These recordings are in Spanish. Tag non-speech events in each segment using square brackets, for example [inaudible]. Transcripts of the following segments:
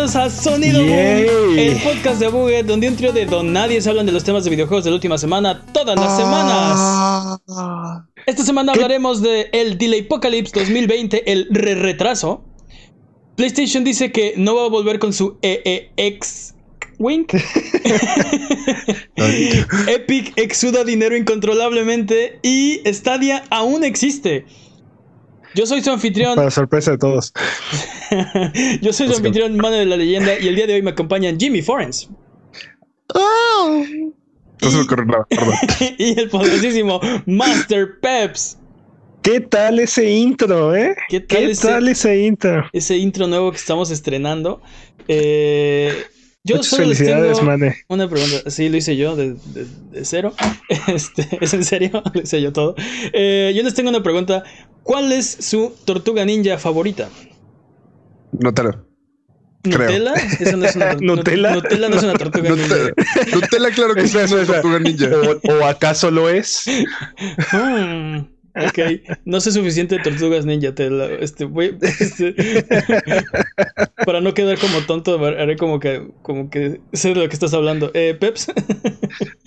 Bienvenidos a Sonido Boom, el podcast de Buget, donde un trío de don nadie se hablan de los temas de videojuegos de la última semana, todas las Ah. semanas. Esta semana hablaremos de el Delay Apocalypse 2020, el re retraso. PlayStation dice que no va a volver con su EEX Wink. [laughs] Epic exuda dinero incontrolablemente y Stadia aún existe. Yo soy su anfitrión. Para sorpresa de todos. [laughs] Yo soy su anfitrión, mano de la leyenda, y el día de hoy me acompañan Jimmy Forens. Oh. No se me ocurre nada, perdón. [laughs] y el poderosísimo Master Peps. ¿Qué tal ese intro, eh? ¿Qué tal, ¿Qué ese, tal ese intro? ese intro nuevo que estamos estrenando? Eh, yo Muchas solo les felicidades, tengo mane. una pregunta. Sí, lo hice yo de, de- de cero. [laughs] Este, ¿Es en serio? [laughs] Lo hice yo todo. Eh, yo les tengo una pregunta. ¿Cuál es su tortuga ninja favorita? Nutella. Creo. ¿Nutella? Eso no es una [laughs] ¿Nutella? Nutella no es una tortuga ninja. Nutella, claro que es una tortuga ninja. ¿O, o acaso lo es? Hmm, ok, no sé suficiente de tortugas ninja. Te la- este, voy- este, [laughs] para no quedar como tonto, haré como que, como que sé de lo que estás hablando. Eh, Peps, [laughs]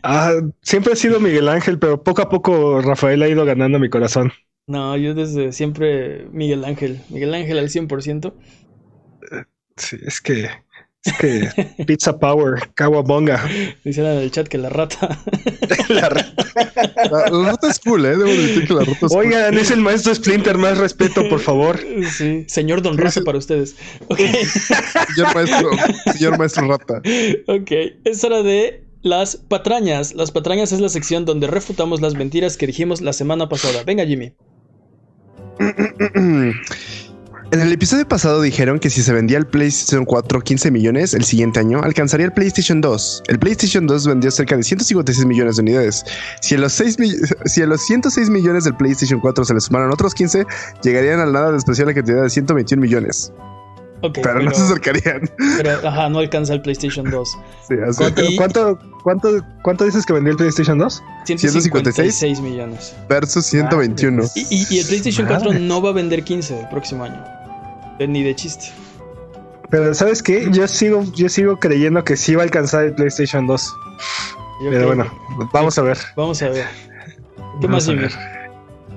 Ah, siempre ha sido Miguel Ángel, pero poco a poco Rafael ha ido ganando mi corazón. no, yo desde siempre Miguel Ángel. Miguel Ángel al 100%. Sí, es que. Es que. Pizza Power, Kawabonga. Dicen en el chat que la rata. [laughs] La ra- La, la ruta es cool, ¿eh? Debo decir que la ruta es cool. Oigan, es el maestro Splinter, más respeto, por favor. Sí, señor Don Raza para ustedes. Ok, Señor maestro, señor maestro rata. ok, es hora de las patrañas. Las patrañas es la sección donde refutamos las mentiras que dijimos la semana pasada. Venga, Jimmy. [coughs] En el episodio pasado dijeron que si se vendía el PlayStation 4 15 millones el siguiente año, alcanzaría el PlayStation 2. El PlayStation 2 vendió cerca de 156 millones de unidades. Si a los, 6 mi- si a los 106 millones del PlayStation 4 se le sumaron otros 15, llegarían al nada de especial la cantidad de 121 millones. Ok, Pero no se acercarían. pero, ajá, no alcanza el PlayStation 2. [laughs] Sí, así. ¿Cuánto, cuánto, cuánto, cuánto dices que vendió el PlayStation 2? 156 millones. Versus 121. Y, y- y el PlayStation 4 Madre. no va a vender 15 el próximo año. Eh, Ni de chiste. Pero ¿sabes qué? Yo sigo, yo sigo creyendo que sí va a alcanzar el PlayStation 2. Yo Pero bueno, vamos a ver. Vamos a ver. ¿Qué Vamos más, Jimmy? ver.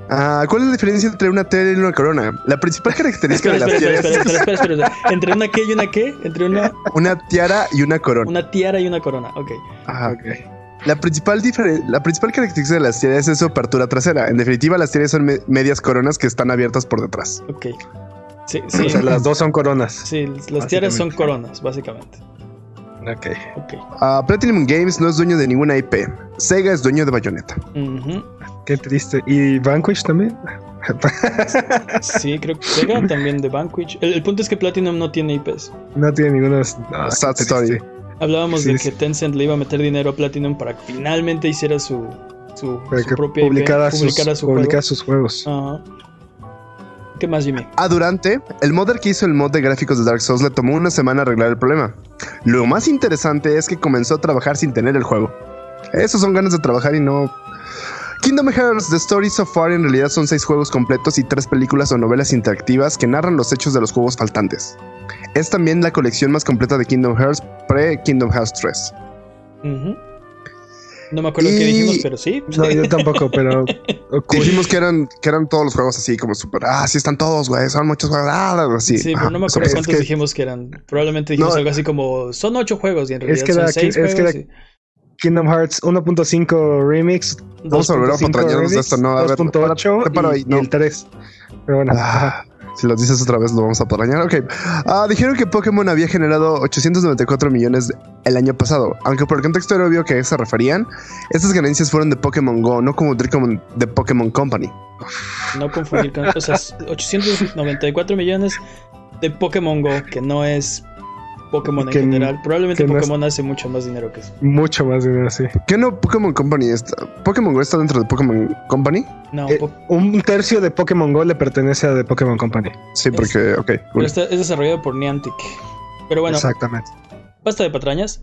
Ah, ¿Cuál es la diferencia entre una tele y una corona? La principal [laughs] característica Espera, de las tiaras espera, espera, espera, espera. ¿Entre una qué y una qué? Entre una, una tiara y una corona. una tiara y una corona. Ok. Ajá. La principal, la principal característica de las tiaras es su apertura trasera. En definitiva, las tiaras son me- medias coronas que están abiertas por detrás. Ok. Sí, sí. O sea, las dos son coronas. Sí, las tiaras son coronas, básicamente. Ok. Ok. Ah, Platinum Games no es dueño de ninguna IP. Sega es dueño de Bayonetta. Qué triste. ¿Y Vanquish también? [laughs] Sí, creo que Sega también de Vanquish. El, el punto es que Platinum no tiene IPs. no tiene ninguna. no, Sad story. Hablábamos Sí, de que Tencent le iba a meter dinero a Platinum para que finalmente hiciera su, su, Para su que propia IP, publicara, publicara sus, su publicara juego. sus juegos. Ajá. ¿Qué más, Jimmy? Ah, durante, el modder que hizo el mod de gráficos de Dark Souls le tomó una semana arreglar el problema. Lo más interesante es que comenzó a trabajar sin tener el juego. Esos son ganas de trabajar y no... Kingdom Hearts The Story So Far en realidad son seis juegos completos y tres películas o novelas interactivas que narran los hechos de los juegos faltantes. Es también la colección más completa de Kingdom Hearts pre-Kingdom Hearts 3. Ujú. No me acuerdo qué Y- dijimos, pero sí. No, yo tampoco, pero. [laughs] Dijimos que eran, que eran todos los juegos así como súper... Ah, sí están todos, güey. Son muchos juegos. Ah, algo así. Sí, pero no me son- acuerdo cuántos que- dijimos que eran. Probablemente dijimos No. algo así como son ocho juegos y en realidad que son era- seis es que juegos. era- Kingdom Hearts 1.5 Remix. Vamos a volver a 2.5 patrañarnos de remix, esto, ¿no? A ver, 2.8 te paro y, y no. el 3. Pero bueno. Ah, si lo dices otra vez, lo vamos a parañar. Ok. Ah, dijeron que Pokémon había generado 894 millones el año pasado. Aunque por el contexto era obvio que se referían, estas ganancias fueron de Pokémon Go, no como de- Pokémon Company. No confundir con. O sea, 894 millones de Pokémon Go, que no es Pokémon en general. Probablemente no es- Pokémon hace mucho más dinero que eso. mucho más dinero, sí. ¿Qué no Pokémon Company está? ¿Pokémon Go está dentro de Pokémon Company? No, Eh, po- un tercio de Pokémon Go le pertenece a The Pokémon Company. Sí, porque, ok. pero está- es desarrollado por Niantic. Pero bueno, Exactamente. basta de patrañas.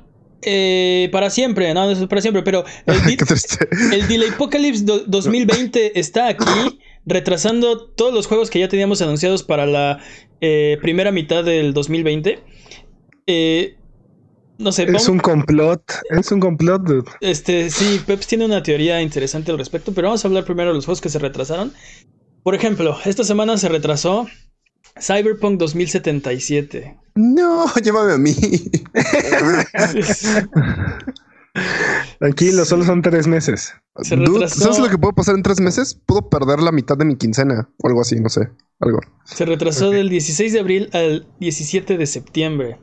eh, para siempre, no, no es para siempre, pero el, el Delay Apocalypse 2020 está aquí, retrasando todos los juegos que ya teníamos anunciados para la eh, primera mitad del 2020. Eh, no sé. Es un complot, es un complot, dude. Este, sí, Peps tiene una teoría interesante al respecto, pero vamos a hablar primero de los juegos que se retrasaron. Por ejemplo, esta semana se retrasó Cyberpunk 2077. No, [laughs] llévame a mí. Tranquilo, solo son tres meses. ¿Sabes lo que puedo pasar en tres meses? Puedo perder la mitad de mi quincena o algo así, no sé. Algo. Se retrasó del 16 de abril al 17 de septiembre.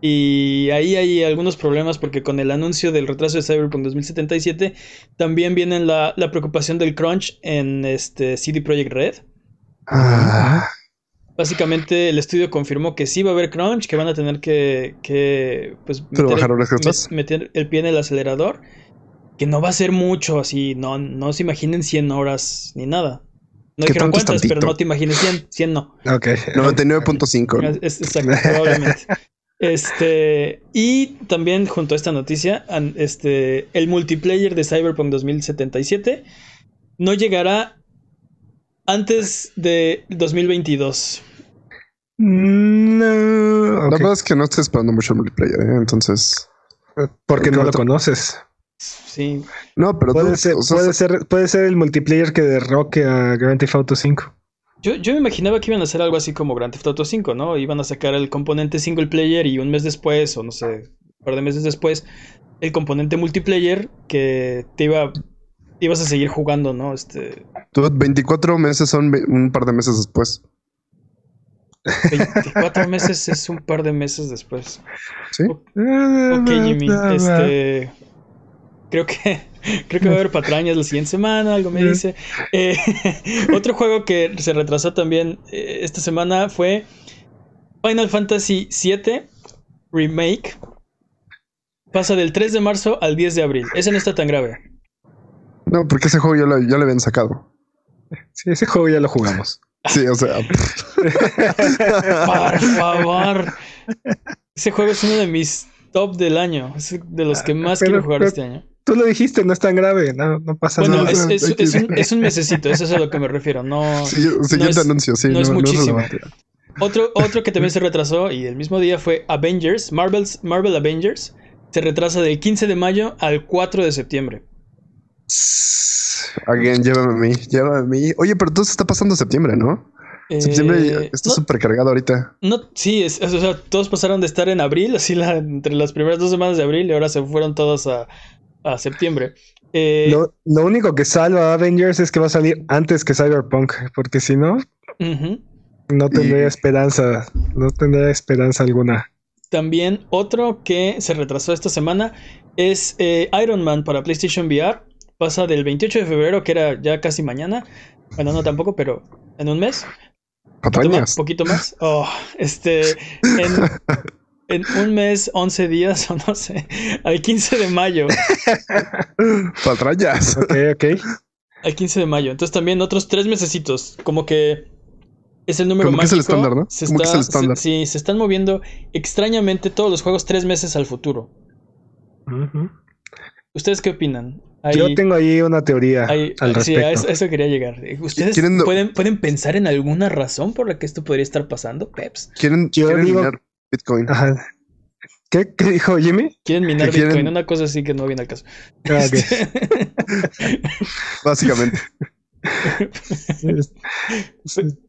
Y ahí hay algunos problemas porque con el anuncio del retraso de Cyberpunk 2077 también viene la, la preocupación del crunch en este CD Projekt Red. Ah. Básicamente el estudio confirmó que sí va a haber crunch, que van a tener que, que pues, meter, el pie en el acelerador, que no va a ser mucho así, no, no se imaginen 100 horas ni nada. No dijeron cuántas, pero no te imagines 100, 100 no. Ok. [laughs] 99.5. Exacto, probablemente. Este, y también junto a esta noticia, este, el multiplayer de Cyberpunk 2077 no llegará antes de 2022. No. La verdad es que no estoy esperando mucho el multiplayer, ¿eh? entonces. Porque no lo conoces. Sí. No, pero puede, ser, puede, ser, puede ser el multiplayer que derroque a Grand Theft Auto 5. Yo, yo me imaginaba que iban a hacer algo así como Grand Theft Auto 5, ¿no? Iban a sacar el componente single player y un mes después, o no sé, un par de meses después, el componente multiplayer que te iba ibas a seguir jugando, ¿no? Este 24 meses son un par de meses después. 24 [laughs] meses es un par de meses después. Sí. ok, Jimmy. Este. Creo que. [laughs] Creo que va a haber patrañas la siguiente semana, algo me dice. [laughs] Eh, otro juego que se retrasó también eh, esta semana fue Final Fantasy VII Remake. Pasa del 3 de marzo al 10 de abril. Ese no está tan grave. No, porque ese juego ya lo, ya lo habían sacado. Sí, ese juego ya lo jugamos. Sí, o sea. [laughs] Por favor. Ese juego es uno de mis top del año. Es de los que más quiero jugar este año. Tú lo dijiste, no es tan grave, no, no pasa nada. Bueno, es, es, un, es, un, mesecito, eso es a lo que me refiero. No, siguiente anuncio, sí. No, es muchísimo. otro, otro que también se retrasó y el mismo día fue Avengers, Marvel's, Marvel Avengers. Se retrasa del 15 de mayo al 4 de septiembre. Again, llévame a mí, llévame a mí. Oye, pero todo se está pasando septiembre, ¿no? septiembre eh, está súper cargado ahorita. No, sí, es, o sea, todos pasaron de estar en abril, así la, entre las primeras dos semanas de abril, y ahora se fueron todos a, a septiembre. Eh, lo, lo, único que salva a Avengers es que va a salir antes que Cyberpunk, porque si no, no tendría esperanza, no tendría esperanza alguna. También otro que se retrasó esta semana es eh, Iron Man para PlayStation VR pasa del 28 de febrero, que era ya casi mañana. Bueno, no tampoco, pero en un mes. Poquito más, poquito más. Oh, este. En, [laughs] un mes, 11 días, o no sé. Al 15 de mayo. Patrañas. Ok, ok. Al 15 de mayo. Entonces también otros tres mesecitos. Como que es el número más. es el estándar, ¿no? Se está, es el estándar? sí, se están moviendo extrañamente todos los juegos tres meses al futuro. ¿Ustedes qué opinan? Yo tengo ahí una teoría al respecto. Sí, a eso, quería llegar. ¿Ustedes pueden, pueden pensar en alguna razón por la que esto podría estar pasando, Peps? ¿Quieren, minar Bitcoin? ¿Qué, dijo Jimmy? Quieren minar Bitcoin, una cosa así que no viene al caso. Ah, [laughs] Básicamente.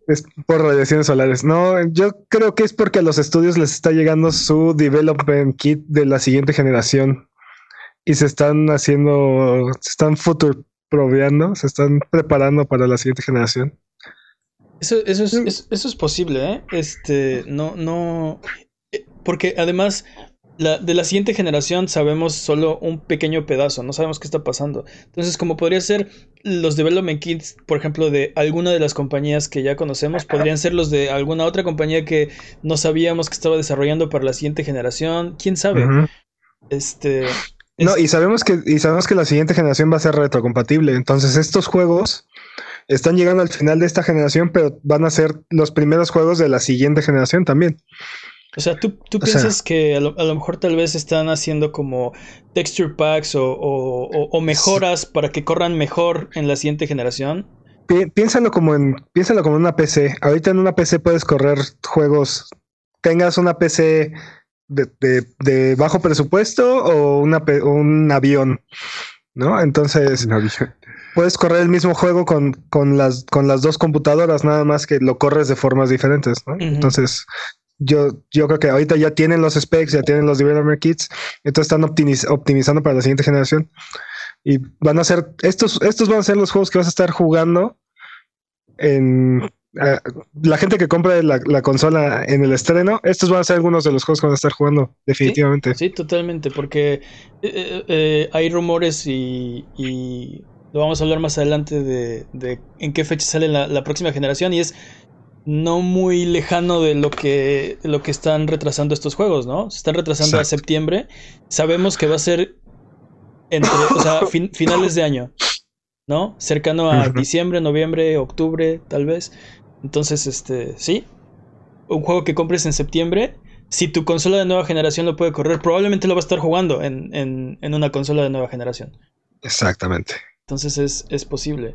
es, por radiaciones solares. No, yo creo que es porque a los estudios les está llegando su development kit de la siguiente generación y se están haciendo, se están futuroproveando, se están preparando para la siguiente generación. Eso, eso, es, eso, es posible, ¿eh? Este, no, no. Eh, porque además, la, de la siguiente generación sabemos solo un pequeño pedazo, no sabemos qué está pasando. Entonces, como podría ser los development kits, por ejemplo, de alguna de las compañías que ya conocemos, podrían ser los de alguna otra compañía que no sabíamos que estaba desarrollando para la siguiente generación, quién sabe. Este. No, y sabemos que, y sabemos que la siguiente generación va a ser retrocompatible. Entonces, estos juegos están llegando al final de esta generación, pero van a ser los primeros juegos de la siguiente generación también. O sea, ¿tú, piensas que a lo, mejor tal vez están haciendo como texture packs o, mejoras para que corran mejor en la siguiente generación? piénsalo como en, piénsalo como en una PC. Ahorita en una PC puedes correr juegos, tengas una PC de, bajo presupuesto o una, un avión, ¿no? Entonces, puedes correr el mismo juego con, con, las, con las dos computadoras, nada más que lo corres de formas diferentes, ¿no? Entonces, yo, yo creo que ahorita ya tienen los specs, ya tienen los developer kits, entonces están optimizando para la siguiente generación. Y van a ser, estos, estos van a ser los juegos que vas a estar jugando en la gente que compra la, consola en el estreno, estos van a ser algunos de los juegos que van a estar jugando, definitivamente. Sí, totalmente, porque eh, eh, hay rumores y, y, lo vamos a hablar más adelante de, de en qué fecha sale la, la próxima generación y es no muy lejano de lo que, lo que están retrasando estos juegos, ¿no? Se están retrasando a septiembre. Sabemos que va a ser entre, o sea, finales de año, ¿no? Cercano a diciembre, noviembre, octubre, tal vez. Entonces, este, sí. Un juego que compres en septiembre, si tu consola de nueva generación lo puede correr, probablemente lo va a estar jugando en, en, en una consola de nueva generación. Exactamente. Entonces es, es posible.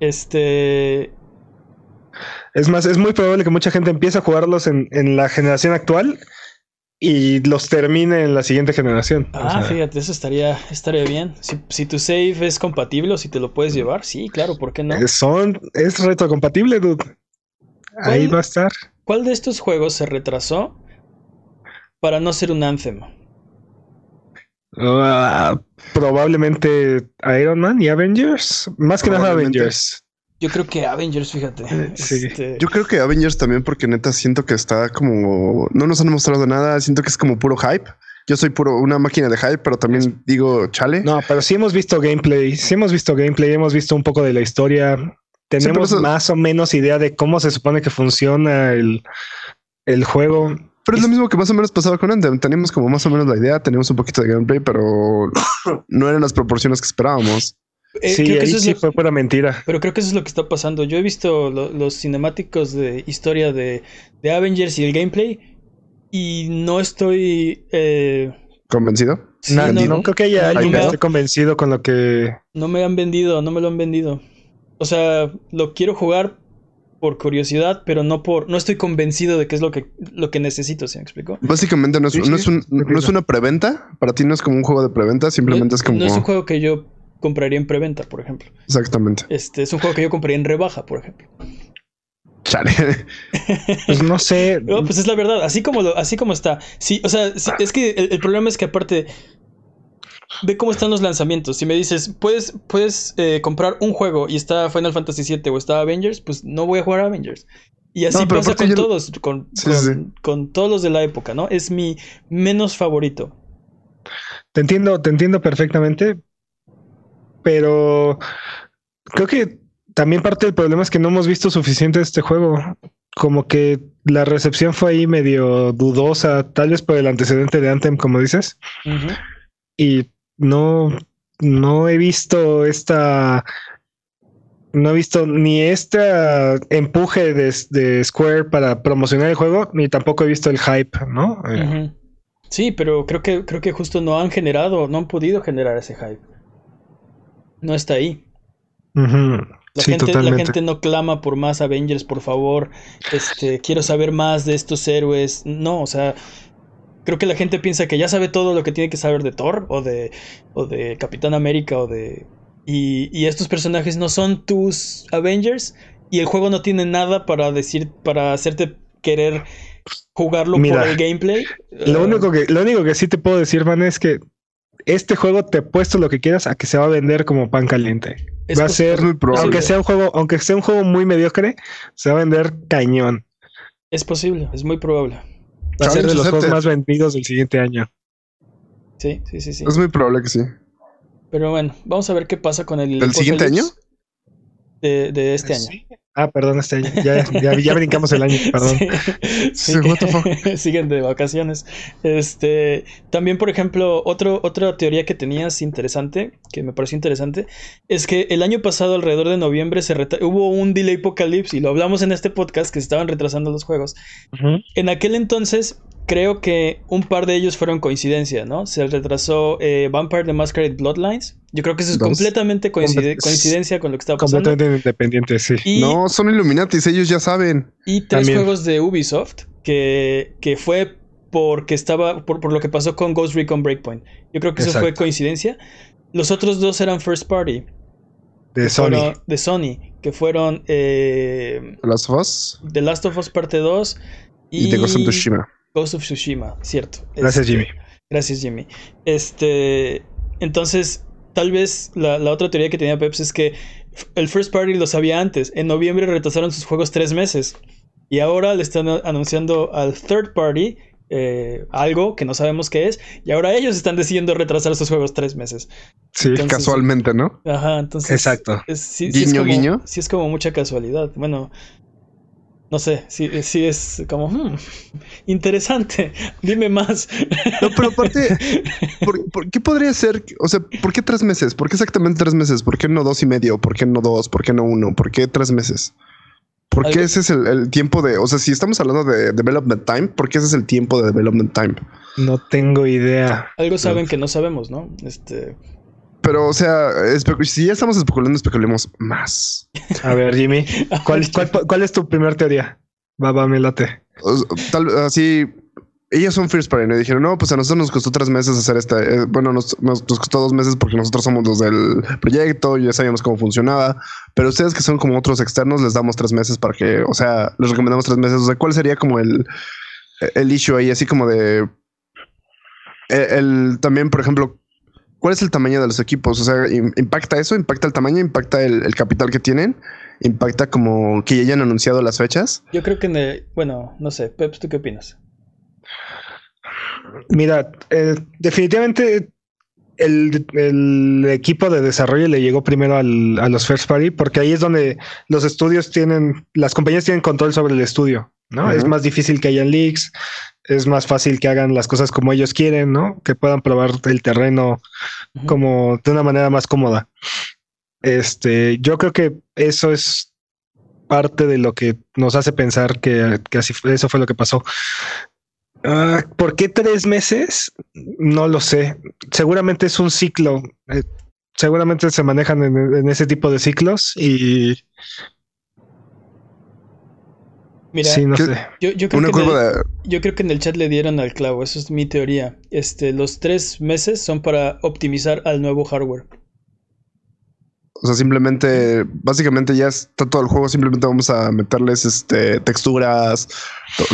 Este. Es más, es muy probable que mucha gente empiece a jugarlos en, la generación actual y los termine en la siguiente generación. Ah, fíjate, eso estaría, estaría bien. Si, tu save es compatible o si te lo puedes llevar, sí, claro, ¿por qué no? Eh, son, es retrocompatible, dude. Ahí va a estar. ¿Cuál de estos juegos se retrasó para no ser un Anthem? Ah, probablemente Iron Man y Avengers. Más que nada Avengers. Yo creo que Avengers, fíjate. Eh, sí. Este, Yo creo que Avengers también, porque neta siento que está como. No nos han mostrado nada. Siento que es como puro hype. Yo soy puro una máquina de hype, pero también digo chale. No, pero sí hemos visto gameplay. Sí hemos visto gameplay. Hemos visto un poco de la historia. Tenemos más o menos idea de cómo se supone que funciona el, el juego. Pero es lo mismo que más o menos pasaba con Anthem. Teníamos como más o menos la idea, teníamos un poquito de gameplay, pero no eran las proporciones que esperábamos. Eh, sí, ahí sí fue pura mentira. Pero creo que eso es lo que está pasando. Yo he visto los cinemáticos de historia de, Avengers y el gameplay y no estoy... Eh, ¿Convencido? no, creo que haya alguien que esté convencido con lo que... No me han vendido, no me lo han vendido. O sea, lo quiero jugar por curiosidad, pero no por... No estoy convencido de que es lo que, lo que necesito, ¿se me explico? Básicamente no es, no, es no es una preventa. Para ti no es como un juego de preventa, simplemente es como... No es un juego que yo compraría en preventa, por ejemplo. Exactamente. Este es un juego que yo compraría en rebaja, por ejemplo. Chale. [laughs] pues no sé. No, pues es la verdad, así como así como está. Sí, o sea, es que el, problema es que aparte ve cómo están los lanzamientos. Si me dices, puedes, puedes eh, comprar un juego y está Final Fantasy VII o está Avengers, pues no voy a jugar a Avengers. Y así pasa con todos, con, con, todos los de la época, ¿no? Es mi menos favorito. Te entiendo, te entiendo perfectamente, pero creo que también parte del problema es que no hemos visto suficiente de este juego. Como que la recepción fue ahí medio dudosa, tal vez por el antecedente de Anthem, como dices. Y no, no he visto esta. No he visto ni este empuje de, Square para promocionar el juego, ni tampoco he visto el hype, ¿no? Sí, pero creo que, creo que justo no han generado, no han podido generar ese hype no está ahí. La, gente, la, gente, no clama por más Avengers, por favor. Este, quiero saber más de estos héroes. No, o sea, creo que la gente piensa que ya sabe todo lo que tiene que saber de Thor o de, o de Capitán América o de... Y, estos personajes no son tus Avengers y el juego no tiene nada para decir, para hacerte querer jugarlo por el gameplay. Lo, único que, lo único que sí te puedo decir, man, es que este juego te he puesto lo que quieras a que se va a vender como pan caliente. va a ser, aunque sea un juego, aunque sea un juego muy mediocre, se va a vender cañón. Es posible, es muy probable. Va a ser de los juegos más vendidos del siguiente año. Sí, sí, sí, sí. Es muy probable que sí. Pero bueno, vamos a ver qué pasa con el. ¿Del siguiente año? De, de este Sí. año. Ah, perdón, este año. Ya, ya, ya brincamos el año, [laughs] perdón. Sí, [laughs] siguen de vacaciones. Este, también, por ejemplo, otro, otra teoría que tenías interesante, que me pareció interesante, es que el año pasado, alrededor de noviembre, se hubo un delay apocalypse, y lo hablamos en este podcast, que se estaban retrasando los juegos. En aquel entonces, creo que un par de ellos fueron coincidencia, ¿no? Se retrasó eh, Vampire the Masquerade Bloodlines. Yo creo que eso es Dos. completamente coincide- Comple- coincidencia con lo que estaba pasando. Completamente independiente, sí. Y, No, son Illuminatis, ellos ya saben. y tres También. juegos de Ubisoft que, que fue porque estaba por, por lo que pasó con Ghost Recon Breakpoint. Yo creo que eso fue coincidencia. Los otros dos eran first party De Sony. fueron- de Sony, que fueron eh, The Last of Us The Last of Us Parte 2 y, y The Ghost of Tsushima. Ghost of Tsushima, cierto. Gracias, Este, Jimmy. Gracias, Jimmy. Este, entonces, tal vez la, la otra teoría que tenía Peps es que el first party lo sabía antes. En noviembre retrasaron sus juegos tres meses. Y ahora le están anunciando al third party eh, algo que no sabemos qué es. Y ahora ellos están decidiendo retrasar sus juegos tres meses. Sí, entonces- Casualmente, ¿no? Ajá, entonces. Exacto. es- sí, sí es Guiño, como, guiño. sí es como mucha casualidad. Bueno. No sé, sí, sí es como hmm, interesante. Dime más. No, pero aparte, ¿por, por qué podría ser? O sea, ¿por qué tres meses? ¿Por qué exactamente tres meses? ¿Por qué no dos y medio? ¿Por qué no dos? ¿Por qué no uno? ¿Por qué tres meses? ¿Por qué ese es el, el tiempo de, o sea, si estamos hablando de development time, ¿por qué ese es el tiempo de development time? No tengo idea. Algo saben que no sabemos, ¿no? Este. Pero, o sea, si ya estamos especulando, especulemos más. A ver, Jimmy, ¿cuál, [laughs] cuál, cuál es tu primer teoría? Va, va, me late. Tal así, ellos son First Party, ¿no? Y dijeron, no, pues a nosotros nos costó tres meses hacer este, eh, bueno, nos, nos, nos costó dos meses porque nosotros somos los del proyecto, ya sabíamos cómo funcionaba, pero ustedes que son como otros externos, les damos tres meses para que, o sea, les recomendamos tres meses. O sea, ¿cuál sería como el, el issue ahí? Así como de, el, el- también, por ejemplo, ¿cuál es el tamaño de los equipos? O sea, im- ¿impacta eso? ¿Impacta el tamaño? ¿Impacta el, el capital que tienen? ¿Impacta como que ya hayan anunciado las fechas? Yo creo que en el- bueno, no sé, Peps, ¿tú qué opinas? Mira, eh, definitivamente el, el equipo de desarrollo le llegó primero al- a los first party porque ahí es donde los estudios tienen, las compañías tienen control sobre el estudio, ¿no? Es más difícil que hayan leaks, es más fácil que hagan las cosas como ellos quieren, ¿no? Que puedan probar el terreno como de una manera más cómoda. Este, yo creo que eso es parte de lo que nos hace pensar que, que así fue- eso fue lo que pasó. Ah, ¿Por qué tres meses? No lo sé. Seguramente es un ciclo. Eh, seguramente se manejan en, en ese tipo de ciclos y Mira, sí, no ¿qué- sé. yo, yo creo Una que en curva el, de... yo creo que en el chat le dieron al clavo, eso es mi teoría. Este, los tres meses son para optimizar al nuevo hardware. O sea, simplemente, básicamente ya está todo el juego, simplemente vamos a meterles este texturas,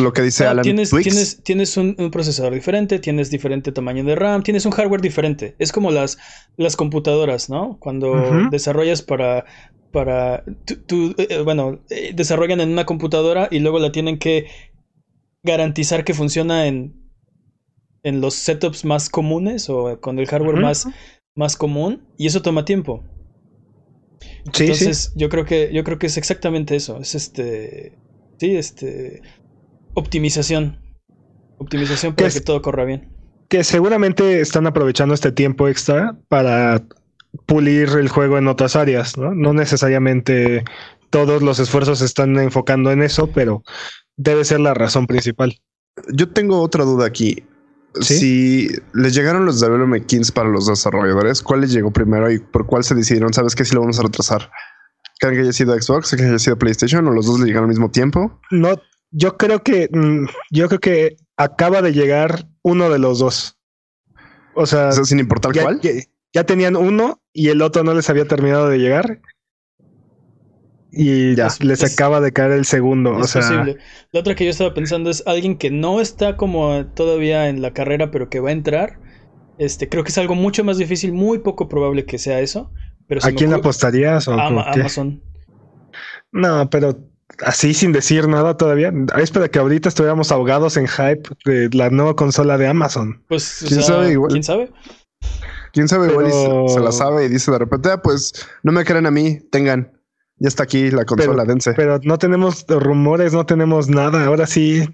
lo que dice Ah, Alan. tienes tweaks. tienes, tienes un, un procesador diferente, tienes diferente tamaño de RAM, tienes un hardware diferente. Es como las, las computadoras, ¿no? Cuando desarrollas para, para, tú, tú, eh, eh, bueno, eh, desarrollan en una computadora y luego la tienen que garantizar que funciona en, en los setups más comunes o con el hardware más, más común y eso toma tiempo. Sí, Entonces, yo creo que yo creo que es exactamente eso, es este sí, este optimización. Optimización para ¿Qué que todo corra bien. sí. Que seguramente están aprovechando este tiempo extra para pulir el juego en otras áreas, ¿no? No necesariamente todos los esfuerzos se están enfocando en eso, pero debe ser la razón principal. Yo tengo otra duda aquí. ¿Sí? Si les llegaron los development kits para los desarrolladores, ¿cuál les llegó primero y por cuál se decidieron? ¿Sabes qué si lo vamos a retrasar? ¿Creen que haya sido Xbox? ¿Que haya sido PlayStation? ¿O los dos le llegaron al mismo tiempo? No, yo creo que mm, yo creo que acaba de llegar uno de los dos. O sea, O sea, sin importar ya, cuál. ya- ya tenían uno y el otro no les había terminado de llegar. Y Ya. les Es- acaba de caer el segundo. o Es sea, posible. La otra que yo estaba pensando es alguien que no está como todavía en la carrera, pero que va a entrar. Este, creo que es algo mucho más difícil, muy poco probable que sea eso. Pero ¿a quién ocurre- apostarías? O Ama-? Amazon. No, pero así sin decir nada todavía. Es para que ahorita estuviéramos ahogados en hype de la nueva consola de Amazon. Pues, o ¿Quién sea, sabe? Igual. ¿quién sabe? Quién sabe, igual se- la sabe y dice de repente, "Ah, pues no me creen a mí, tengan. Ya está aquí la consola, dense. Pero no tenemos rumores, no tenemos nada. Ahora sí,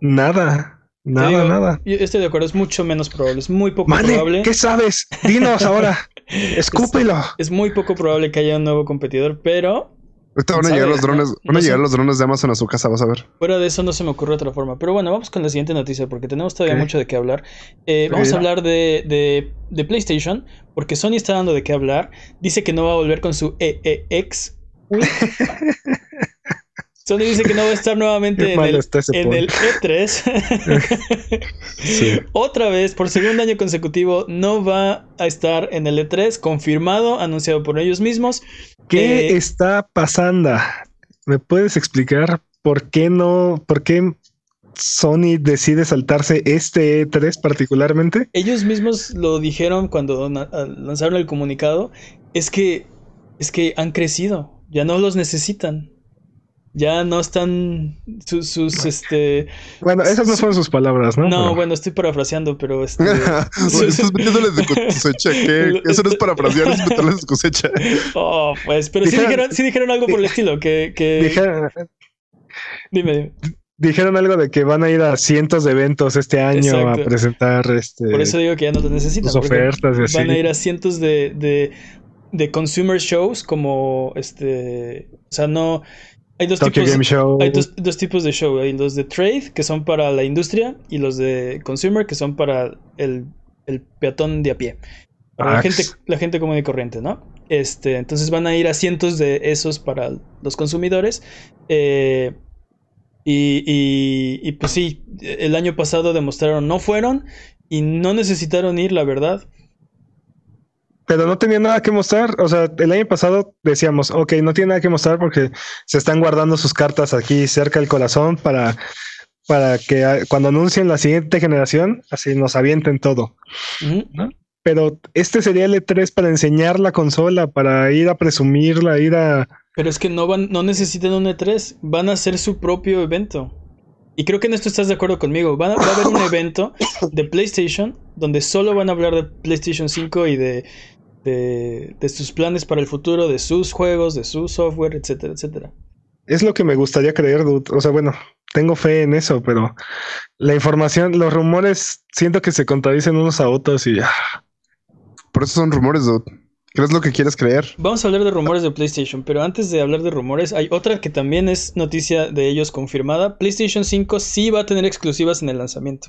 nada. Nada, digo, nada. Yo estoy de acuerdo, es mucho menos probable, es muy poco Mane, probable. ¿qué sabes? Dinos ahora. [laughs] Escúpelo. Es muy poco probable que haya un nuevo competidor, pero Ahorita van a ¿quién llegar los drones, van no a llegar sé. los drones de Amazon a su casa, vas a ver. fuera de eso no se me ocurre otra forma. Pero bueno, vamos con la siguiente noticia porque tenemos todavía mucho de qué hablar. Eh, vamos a hablar de, de- de PlayStation porque Sony está dando de qué hablar. Dice que no va a volver con su EEX. [laughs] Sony dice que no va a estar nuevamente en el, está ese en point. el E3. [laughs] Otra vez, por segundo año consecutivo, no va a estar en el E3, confirmado, anunciado por ellos mismos. ¿Qué Eh, está pasando? ¿Me puedes explicar por qué no, por qué Sony decide saltarse este E3 particularmente? Ellos mismos lo dijeron cuando lanzaron el comunicado. Es que es que han crecido. Ya no los necesitan. Ya no están sus, sus, este. Bueno, esas no fueron sus palabras, ¿no? No, Pero- bueno, estoy parafraseando, pero [laughs] este. Bueno, estás metiéndoles de cosecha, ¿qué? [laughs] Eso no es parafrasear, es meterles de cosecha. [laughs] Oh, pues, pero sí Dijeron- sí dijeron algo por el estilo. Que, que... Dijeron, Dime, dime. dijeron algo de que van a ir a cientos de eventos este año Exacto. a presentar este Por eso digo que ya no los necesitan. ofertas y así. Van a ir a cientos de, de, de consumer shows como este. O sea, no. Hay dos Tokyo tipos. Game Show. Hay dos, dos tipos de show. Hay los de trade, que son para la industria, y los de consumer, que son para el, el peatón de a pie. Para la gente, la gente común y corriente, ¿no? Este, entonces van a ir a cientos de esos para los consumidores. eh, y, y, y pues sí, el año pasado demostraron no fueron y no necesitaron ir, la verdad. Pero no tenía nada que mostrar. O sea, el año pasado decíamos, ok, no tiene nada que mostrar porque se están guardando sus cartas aquí cerca del corazón para, para que cuando anuncien la siguiente generación, así nos avienten todo. Ujú. Pero este sería el E3 para enseñar la consola, para ir a presumirla, ir a... Pero es que no van, no necesitan un E3, van a hacer su propio evento. Y creo que en esto estás de acuerdo conmigo. Van a- va a haber un [coughs] evento de PlayStation donde solo van a hablar de PlayStation 5 y de, de, de sus planes para el futuro, de sus juegos, de su software, etcétera, etcétera. Es lo que me gustaría creer, dude. O sea, bueno, tengo fe en eso, pero la información, los rumores, siento que se contradicen unos a otros y... ah, Por eso son rumores, dude. ¿Crees lo que quieres creer? Vamos a hablar de rumores de PlayStation, pero antes de hablar de rumores, hay otra que también es noticia de ellos confirmada. PlayStation 5 sí va a tener exclusivas en el lanzamiento.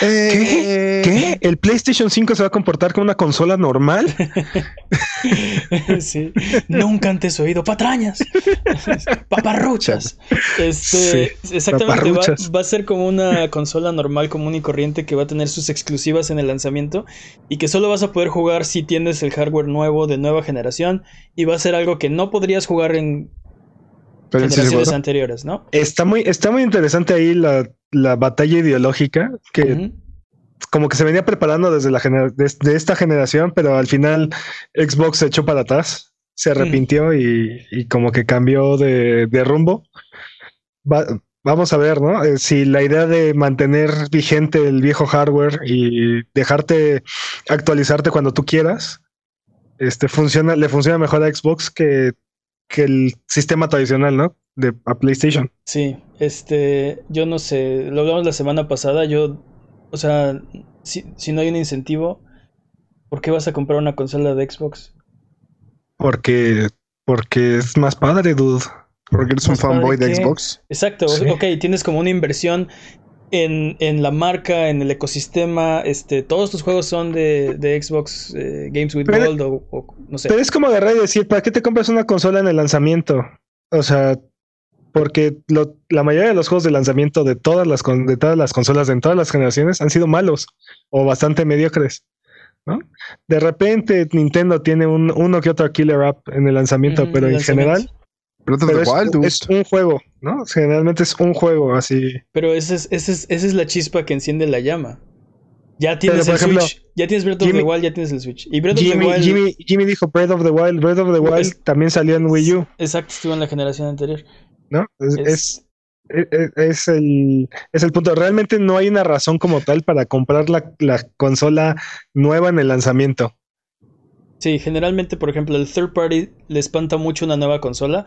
¿Qué? ¿Qué? ¿El PlayStation 5 se va a comportar como una consola normal? [laughs] sí. Nunca antes oído patrañas. [laughs] Paparruchas. Este, exactamente, va, paparruchas. va a ser como una consola normal, común y corriente que va a tener sus exclusivas en el lanzamiento y que solo vas a poder jugar si tienes el hardware nuevo de nueva generación y va a ser algo que no podrías jugar en generaciones anteriores, ¿no? Está muy, está muy interesante ahí la, la batalla ideológica que como que se venía preparando desde la des- de, esta generación, pero al final Xbox se echó para atrás, se arrepintió y, y como que cambió de, de rumbo. Va- vamos a ver, ¿no? Eh, si la idea de mantener vigente el viejo hardware y dejarte actualizarte cuando tú quieras, este funciona, le funciona mejor a Xbox que, que el sistema tradicional, ¿no? De a PlayStation. Sí, este, yo no sé, lo hablamos la semana pasada, yo, o sea, si, si no hay un incentivo, ¿por qué vas a comprar una consola de Xbox? Porque, porque es más padre, dude. Porque eres un fanboy de Xbox. Exacto, Sí. ok, tienes como una inversión en, en la marca, en el ecosistema, este, todos tus juegos son de, de Xbox eh, Games with Pero- Gold o, o no sé. Pero es como agarrar y decir, ¿para qué te compras una consola en el lanzamiento? O sea, porque lo- la mayoría de los juegos de lanzamiento de todas las de todas las consolas de en todas las generaciones han sido malos o bastante mediocres. ¿no? De repente Nintendo tiene un, uno que otro killer app en el lanzamiento, pero en general pero the es, Wild, dude. es un juego, ¿no? Generalmente es un juego así. Pero esa es, esa es, esa es la chispa que enciende la llama. Ya tienes el ejemplo, Switch, ya tienes Breath of Jimmy- the Wild, ya tienes el Switch. Y Breath of Jimmy, the Wild, Jimmy, Jimmy dijo Breath of the Wild, Breath of the Wild Es- también salió en Wii U. exacto, estuvo en la generación anterior. ¿no? Es, es, el, es el punto. Realmente no hay una razón como tal para comprar la, la consola nueva en el lanzamiento. Sí, generalmente, por ejemplo, el third party le espanta mucho una nueva consola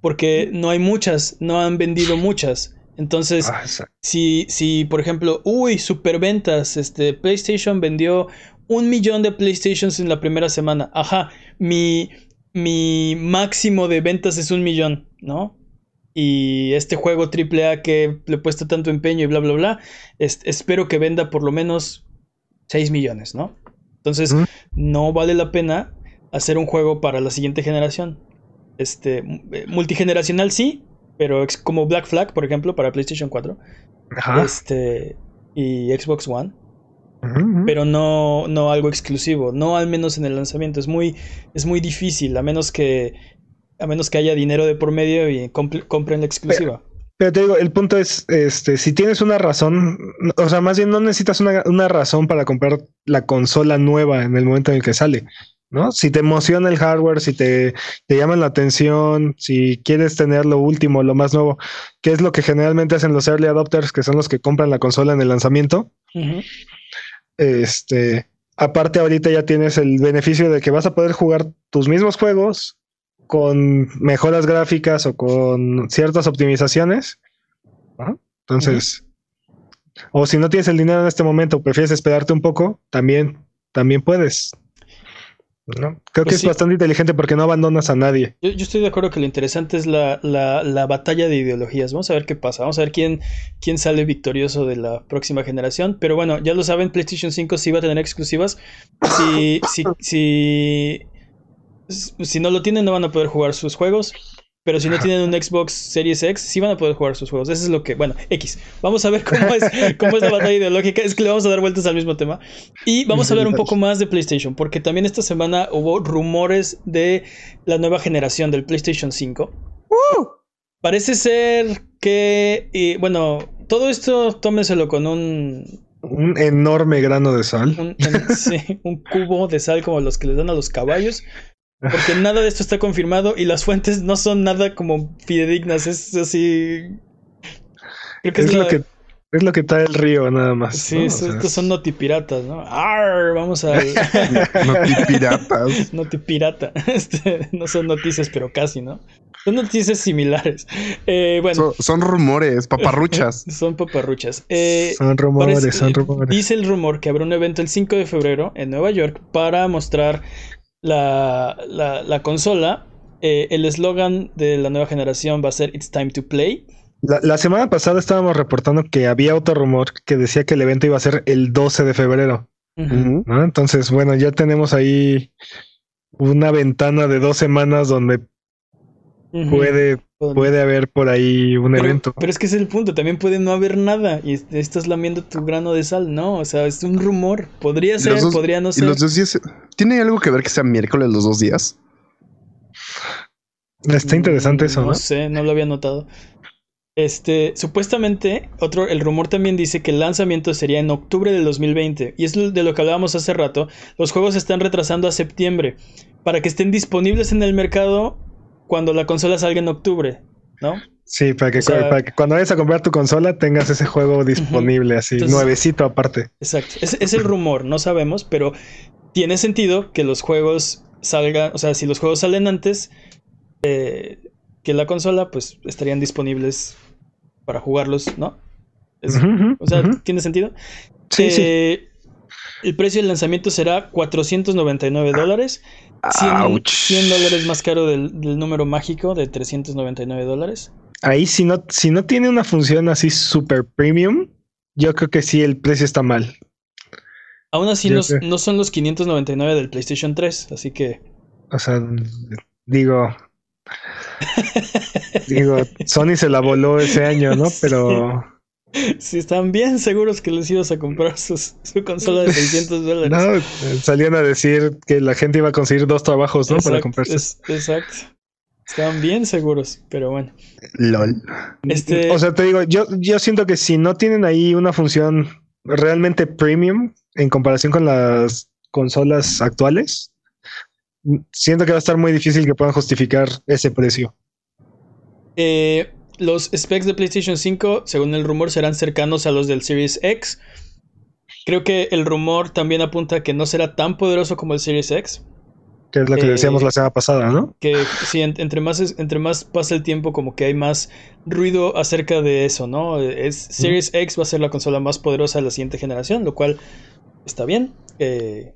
porque no hay muchas, no han vendido muchas. Entonces, ah, si, si, por ejemplo, uy, superventas, este, PlayStation vendió un millón de PlayStations en la primera semana. Ajá, mi, mi máximo de ventas es un millón, ¿no? Y este juego AAA que le he puesto tanto empeño y bla, bla, bla, espero que venda por lo menos 6 millones, ¿no? Entonces, no vale la pena hacer un juego para la siguiente generación. Este, eh, multigeneracional sí, pero como Black Flag, por ejemplo, para PlayStation 4. Este, y Xbox One. Pero no, no algo exclusivo, no al menos en el lanzamiento. Es muy, es muy difícil, a menos que, a menos que haya dinero de por medio y compren la exclusiva. Pero, te digo, el punto es, este, si tienes una razón, o sea, más bien no necesitas una, una razón para comprar la consola nueva en el momento en el que sale. ¿No? Si te emociona el hardware, si te, te llaman la atención, si quieres tener lo último, lo más nuevo, que es lo que generalmente hacen los early adopters, que son los que compran la consola en el lanzamiento. Este, aparte ahorita ya tienes el beneficio de que vas a poder jugar tus mismos juegos con mejoras gráficas o con ciertas optimizaciones. Entonces, o si no tienes el dinero en este momento, prefieres esperarte un poco, también, también puedes. ¿No? Creo que pues es bastante inteligente porque no abandonas a nadie. Yo, estoy de acuerdo que lo interesante es la, la, batalla de ideologías. Vamos a ver qué pasa. Vamos a ver quién, quién sale victorioso de la próxima generación. Pero bueno, ya lo saben, PlayStation 5 sí va a tener exclusivas. Si, si, si, si no lo tienen, no van a poder jugar sus juegos. Pero si no tienen un Xbox Series X, sí van a poder jugar sus juegos. Eso es lo que. Bueno, X. Vamos a ver cómo es, [laughs] cómo es la batalla ideológica. Es que le vamos a dar vueltas al mismo tema. Y vamos a hablar un poco más de PlayStation. Porque también esta semana hubo rumores de la nueva generación del PlayStation 5. Parece ser que. Y, bueno, todo esto tómenselo con un. Un enorme grano de sal. Un, sí, un cubo de sal como los que les dan a los caballos. Porque [laughs] nada de esto está confirmado y las fuentes no son nada como fidedignas. Es así. es, lo que es lo que trae el río, nada más. Sí, estos son notipiratas, ¿no? ¡Arr! Vamos a. [laughs] notipiratas. [laughs] Notipirata. Este, no son noticias, pero casi, ¿no? Son noticias similares. Eh, bueno. Son, rumores, paparruchas. son paparruchas. Eh, son rumores, son rumores. Dice el rumor que habrá un evento el 5 de febrero en Nueva York para mostrar la, la, consola, eh, el eslogan de la nueva generación va a ser It's Time to Play. La, semana pasada estábamos reportando que había otro rumor que decía que el evento iba a ser el 12 de febrero. Entonces, bueno, ya tenemos ahí una ventana de dos semanas donde puede, puede haber por ahí un evento. Pero es que es el punto, también puede no haber nada y estás lamiendo tu grano de sal, ¿no? O sea, es un rumor. Podría ser, podría no ser. los dos días, ¿Tiene algo que ver que sea miércoles los dos días? Está interesante eso, ¿no? No sé, no lo había notado. Este, supuestamente, otro, el rumor también dice que el lanzamiento sería en octubre del 2020. Y es de lo que hablábamos hace rato. Los juegos se están retrasando a septiembre. Para que estén disponibles en el mercado cuando la consola salga en octubre, ¿no? Sí, para que, cuando vayas a comprar tu consola tengas ese juego disponible, así, nuevecito aparte. Exacto. Es, el rumor, no sabemos, pero tiene sentido que los juegos salgan, o sea, si los juegos salen antes eh, que la consola, pues estarían disponibles para jugarlos, ¿no? o sea, ¿tiene sentido? Sí, sí. El precio del lanzamiento será 499 dólares. 100, dólares más caro del, número mágico de 399 dólares. Ahí si no, si no tiene una función así super premium, yo creo que sí el precio está mal. Aún así no, son los 599 del PlayStation 3, así que... O sea, digo... [laughs] digo, Sony se la voló ese año, ¿no? Pero... [laughs] Si están bien seguros que les ibas a comprar su consola de 600 dólares. No, salían a decir que la gente iba a conseguir dos trabajos, ¿no? Para comprarse. exacto. Estaban bien seguros, pero bueno. LOL. Este... O sea, te digo, yo, yo siento que si no tienen ahí una función realmente premium en comparación con las consolas actuales, siento que va a estar muy difícil que puedan justificar ese precio. Eh, los specs de PlayStation 5, según el rumor, serán cercanos a los del Series X. Creo que el rumor también apunta a que no será tan poderoso como el Series X. Que es lo que Eh, decíamos la semana pasada, ¿no? Que sí, en- entre más, es- entre más pasa el tiempo, como que hay más ruido acerca de eso, ¿no? Es, Series X va a ser la consola más poderosa de la siguiente generación, lo cual está bien. Eh,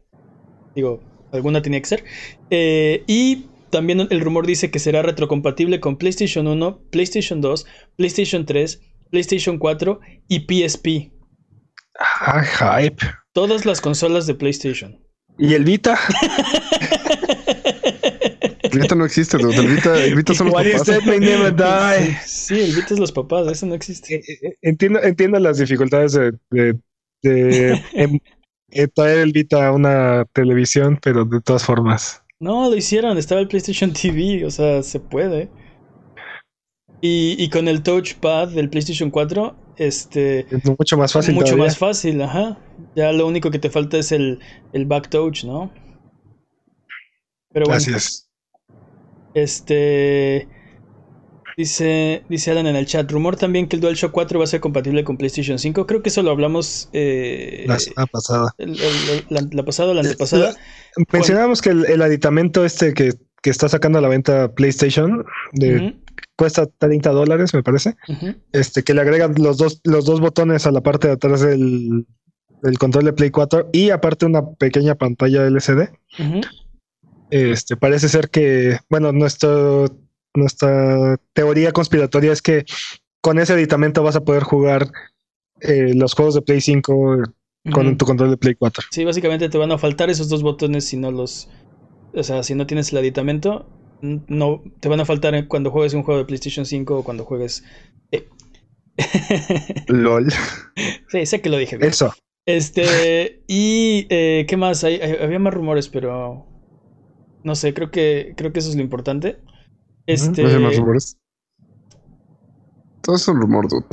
digo, alguna tenía que ser. Eh, y también el rumor dice que será retrocompatible con PlayStation 1, PlayStation 2, PlayStation 3, PlayStation 4 y PSP. Ah, hype. Todas las consolas de PlayStation. ¿Y el Vita? El [laughs] Vita no existe, dude. El Vita, el Vita son los What is papás. never die? Sí, el Vita es los papás, eso no existe. Eh, eh, Entiendo, entiendo las dificultades de, de, de [laughs] em- eh, traer el Vita a una televisión, pero de todas formas. No, lo hicieron, estaba el PlayStation TV, o sea, se puede. Y, y con el touchpad del PlayStation 4, este, Es mucho más fácil mucho todavía. más fácil, ajá. Ya lo único que te falta es el, el back touch, ¿no? Pero bueno, Así es. este dice, dice Alan en el chat, rumor también que el DualShock 4 va a ser compatible con PlayStation 5. Creo que eso lo hablamos eh, La semana pasada. el- el- la, la pasada o la antepasada. Mencionábamos que el, aditamento este que, que está sacando a la venta PlayStation de, cuesta 30 dólares, me parece. Este, que le agregan los dos, los dos botones a la parte de atrás del, del control de Play 4 y aparte una pequeña pantalla LCD. Este, parece ser que, bueno, nuestro, nuestra teoría conspiratoria es que con ese aditamento vas a poder jugar eh, los juegos de Play 5 con tu control de Play 4. Sí, básicamente te van a faltar esos dos botones si no los. O sea, si no tienes el aditamento, no te van a faltar cuando juegues un juego de PlayStation 5 o cuando juegues. eh. [laughs] LOL. sí, sé que lo dije bien. Eso. Este. Y. eh, ¿Qué más? Hay- hay- había más rumores, pero. No sé, creo que, creo que eso es lo importante. Este. No más rumores. Todo es un rumor, dude.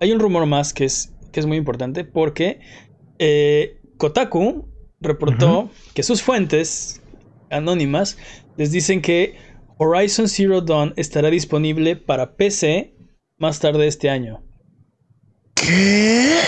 Hay un rumor más que es, que es muy importante porque eh, Kotaku reportó que sus fuentes anónimas les dicen que Horizon Zero Dawn estará disponible para PC más tarde este año. ¿Qué?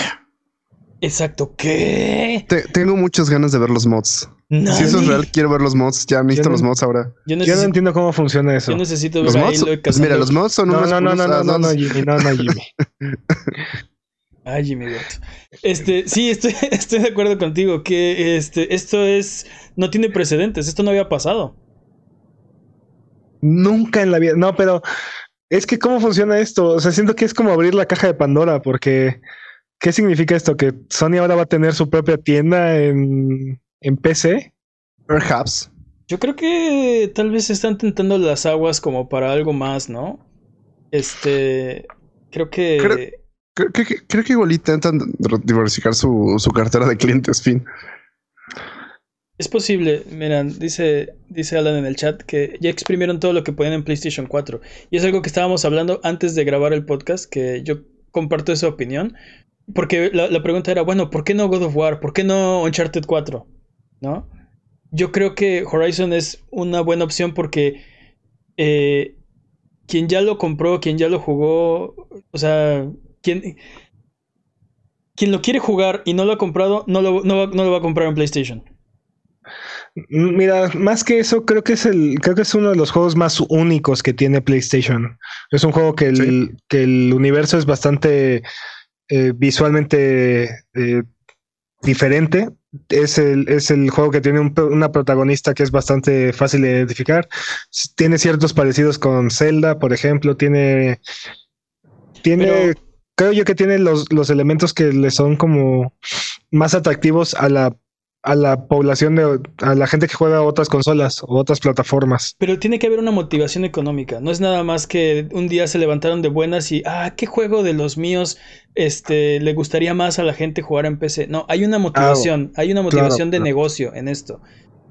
Exacto, ¿qué? Te- tengo muchas ganas de ver los mods. Si eso es real, quiero ver los mods. Ya necesito no- los mods ahora. Yo Yo no entiendo cómo funciona eso. yo necesito Los ver a mods, pues mira, los mods son No, unas no, no, no, no, no, no. Jimmy, no, no, Jimmy. [laughs] Ay, Jimmy Goto. Este, sí, estoy, [laughs] estoy de acuerdo contigo que este, esto es, no tiene precedentes, esto no había pasado. Nunca en la vida. No, pero es que cómo funciona esto. O sea, siento que es como abrir la caja de Pandora, porque ¿qué significa esto? Que Sony ahora va a tener su propia tienda en, en PC. Perhaps. Yo creo que tal vez están tentando las aguas como para algo más, ¿no? Este, creo que Creo- Creo, creo que- creo que igual intentan diversificar su, su cartera de clientes, fin. es posible. Miran, dice, dice Alan en el chat que ya exprimieron todo lo que podían en PlayStation 4. Y es algo que estábamos hablando antes de grabar el podcast, que yo comparto esa opinión. Porque la, la pregunta era, bueno, ¿por qué no God of War? ¿Por qué no Uncharted 4? ¿No? Yo creo que Horizon es una buena opción porque eh, quien ya lo compró, quien ya lo jugó, o sea, quien, quien lo quiere jugar y no lo ha comprado, no lo, no va- no lo va a comprar en PlayStation. Mira, más que eso, creo que es el, creo que es uno de los juegos más únicos que tiene PlayStation. Es un juego que el, Sí. que el universo es bastante eh, visualmente eh, diferente. Es el, es el juego que tiene un una protagonista que es bastante fácil de identificar. Tiene ciertos parecidos con Zelda, por ejemplo. Tiene. Tiene. Pero- creo yo que tiene los, los elementos que le son como más atractivos a la, a la población de a la gente que juega otras consolas o otras plataformas. Pero tiene que haber una motivación económica. No es nada más que un día se levantaron de buenas y, ah, ¿qué juego de los míos este, le gustaría más a la gente jugar en PC? No, hay una motivación, hay una motivación de claro. negocio en esto.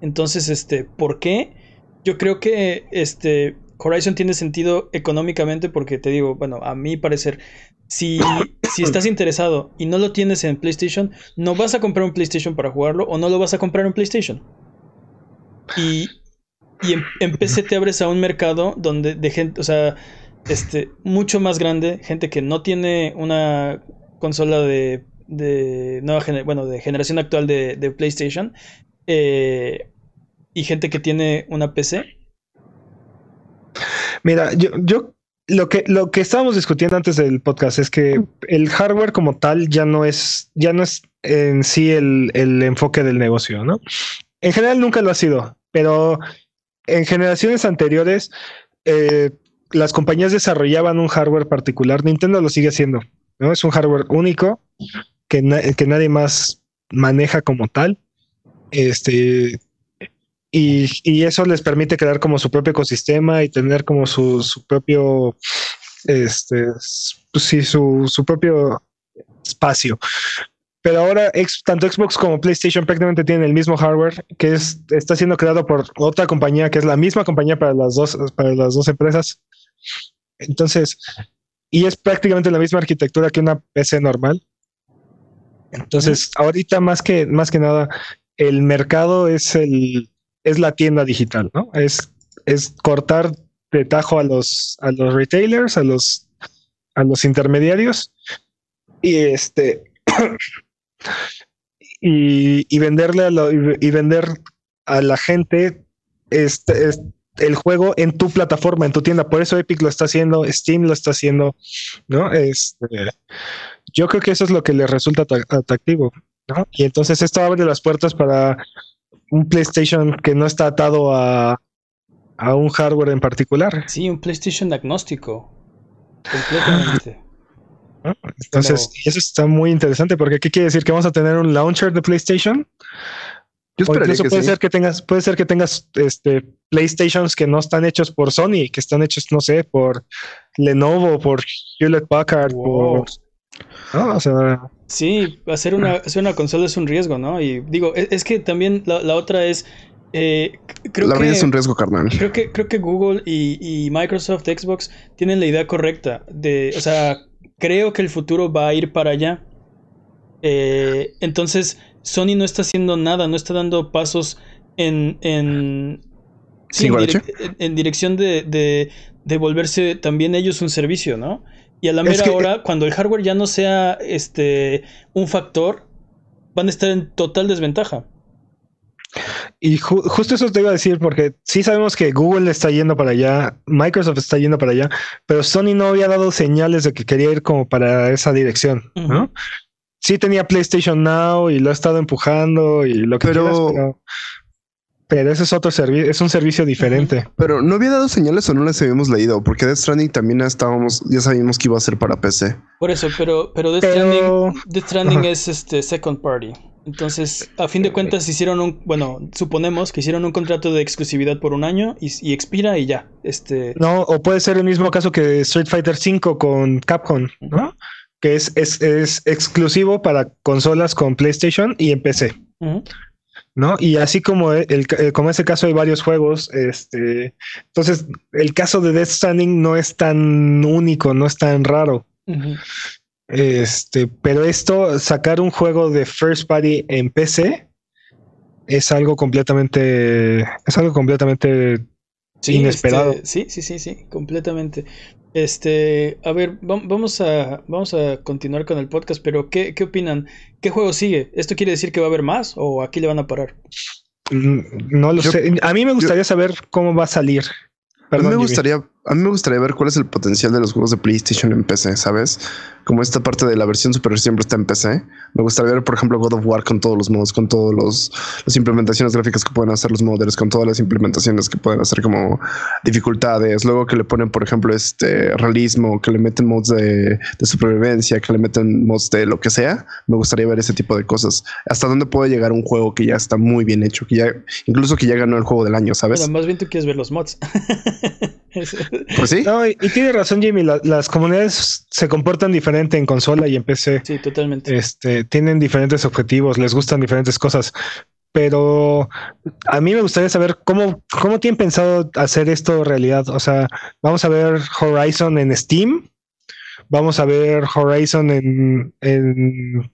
Entonces, este, ¿por qué? Yo creo que este Horizon tiene sentido económicamente porque te digo, bueno, a mi parecer, si, si estás interesado y no lo tienes en PlayStation, no vas a comprar un PlayStation para jugarlo o no lo vas a comprar en PlayStation. Y, y en, PC te abres a un mercado donde de gente, o sea, este, mucho más grande, gente que no tiene una consola de, de nueva bueno, de generación actual de, de PlayStation, eh, y gente que tiene una PC. Mira, yo, yo lo que, lo que estábamos discutiendo antes del podcast es que el hardware como tal ya no es, ya no es en sí el, el enfoque del negocio, ¿no? En general nunca lo ha sido, pero en generaciones anteriores eh, las compañías desarrollaban un hardware particular. Nintendo lo sigue haciendo, ¿no? Es un hardware único que, que nadie más maneja como tal. Este, y, eso les permite crear como su propio ecosistema y tener como su, su propio, este, pues sí, su, su propio espacio. Pero ahora tanto Xbox como PlayStation prácticamente tienen el mismo hardware que es, está siendo creado por otra compañía que es la misma compañía para las dos, para las dos empresas. Entonces, y es prácticamente la misma arquitectura que una PC normal. Entonces, ahorita más que, más que nada, el mercado es el, es la tienda digital, ¿no? Es, es cortar de tajo a los, a los retailers, a los, a los intermediarios y este [clears throat] y, venderle a y vender a la gente este, el juego en tu plataforma, en tu tienda. Por eso Epic lo está haciendo, Steam lo está haciendo, ¿no? Este, yo creo que eso es lo que le resulta atractivo, ¿no? Y entonces esto abre las puertas para un PlayStation que no está atado a, a un hardware en particular. Sí, un PlayStation agnóstico. Completamente. [laughs] Entonces, eso está muy interesante porque ¿qué quiere decir? ¿Que vamos a tener un launcher de PlayStation? Yo o incluso puede ser que tengas, puede ser que tengas este PlayStations que no están hechos por Sony, que están hechos, no sé, por Lenovo, por Hewlett Packard, por o sea, Sí, hacer una, [laughs] hacer una consola es un riesgo, ¿no? Y digo, e, es, que también la, otra es. Eh, creo la vida es un riesgo, carnal. Creo que, creo que Google y, y, Microsoft, Xbox, tienen la idea correcta. De, o sea, creo que el futuro va a ir para allá. Eh, entonces, Sony no está haciendo nada, no está dando pasos en. en sí, en, dirección de, de, de volverse también ellos un servicio, ¿no? Y a la mera hora, cuando el hardware ya no sea este un factor, van a estar en total desventaja. Y justo eso te iba a decir, porque sí sabemos que Google está yendo para allá, Microsoft está yendo para allá, pero Sony no había dado señales de que quería ir como para esa dirección, ¿no? Sí tenía PlayStation Now y lo ha estado empujando y lo que pero... Pero ese es otro servicio, es un servicio diferente. Pero no había dado señales o no las habíamos leído, porque Death Stranding también estábamos, ya sabíamos que iba a ser para PC. Por eso, pero, pero Death Stranding, Death Stranding es este second party. Entonces, a fin de cuentas, hicieron un, bueno, suponemos que hicieron un contrato de exclusividad por un año y, expira y ya. Este. No, o puede ser el mismo caso que Street Fighter V con Capcom, ¿no? Que es, es, es, exclusivo para consolas con PlayStation y en PC. ¿No? Y así como, el, eh, como ese caso hay varios juegos, este, entonces el caso de Death Stranding no es tan único, no es tan raro. Este, pero esto, sacar un juego de first party en PC es algo completamente, es algo completamente inesperado. Este, sí, sí, sí, sí, completamente. Este, a ver, vamos a, vamos a continuar con el podcast, pero ¿qué, ¿qué opinan? ¿Qué juego sigue? ¿Esto quiere decir que va a haber más o aquí le van a parar? Mm, no lo sé. A mí me gustaría saber cómo va a salir. a mí me gustaría, a mí me gustaría ver cuál es el potencial de los juegos de PlayStation en PC, ¿sabes? Como esta parte de la versión superior siempre está en PC. Me gustaría ver, por ejemplo, God of War con todos los modos, con todos los las implementaciones gráficas que pueden hacer los modders, con todas las implementaciones que pueden hacer como dificultades. Luego que le ponen, por ejemplo, este realismo, que le meten mods de, de supervivencia, que le meten mods de lo que sea. Me gustaría ver ese tipo de cosas. Hasta dónde puede llegar un juego que ya está muy bien hecho, que ya, incluso que ya ganó el juego del año, ¿sabes? más bien tú quieres ver los mods. Pues sí. No, y, tiene razón, Jimmy. las comunidades se comportan diferente en consola y en PC. Sí, totalmente. Este, tienen diferentes objetivos, les gustan diferentes cosas. Pero a mí me gustaría saber cómo, cómo tienen pensado hacer esto realidad. O sea, vamos a ver Horizon en Steam. Vamos a ver Horizon en, en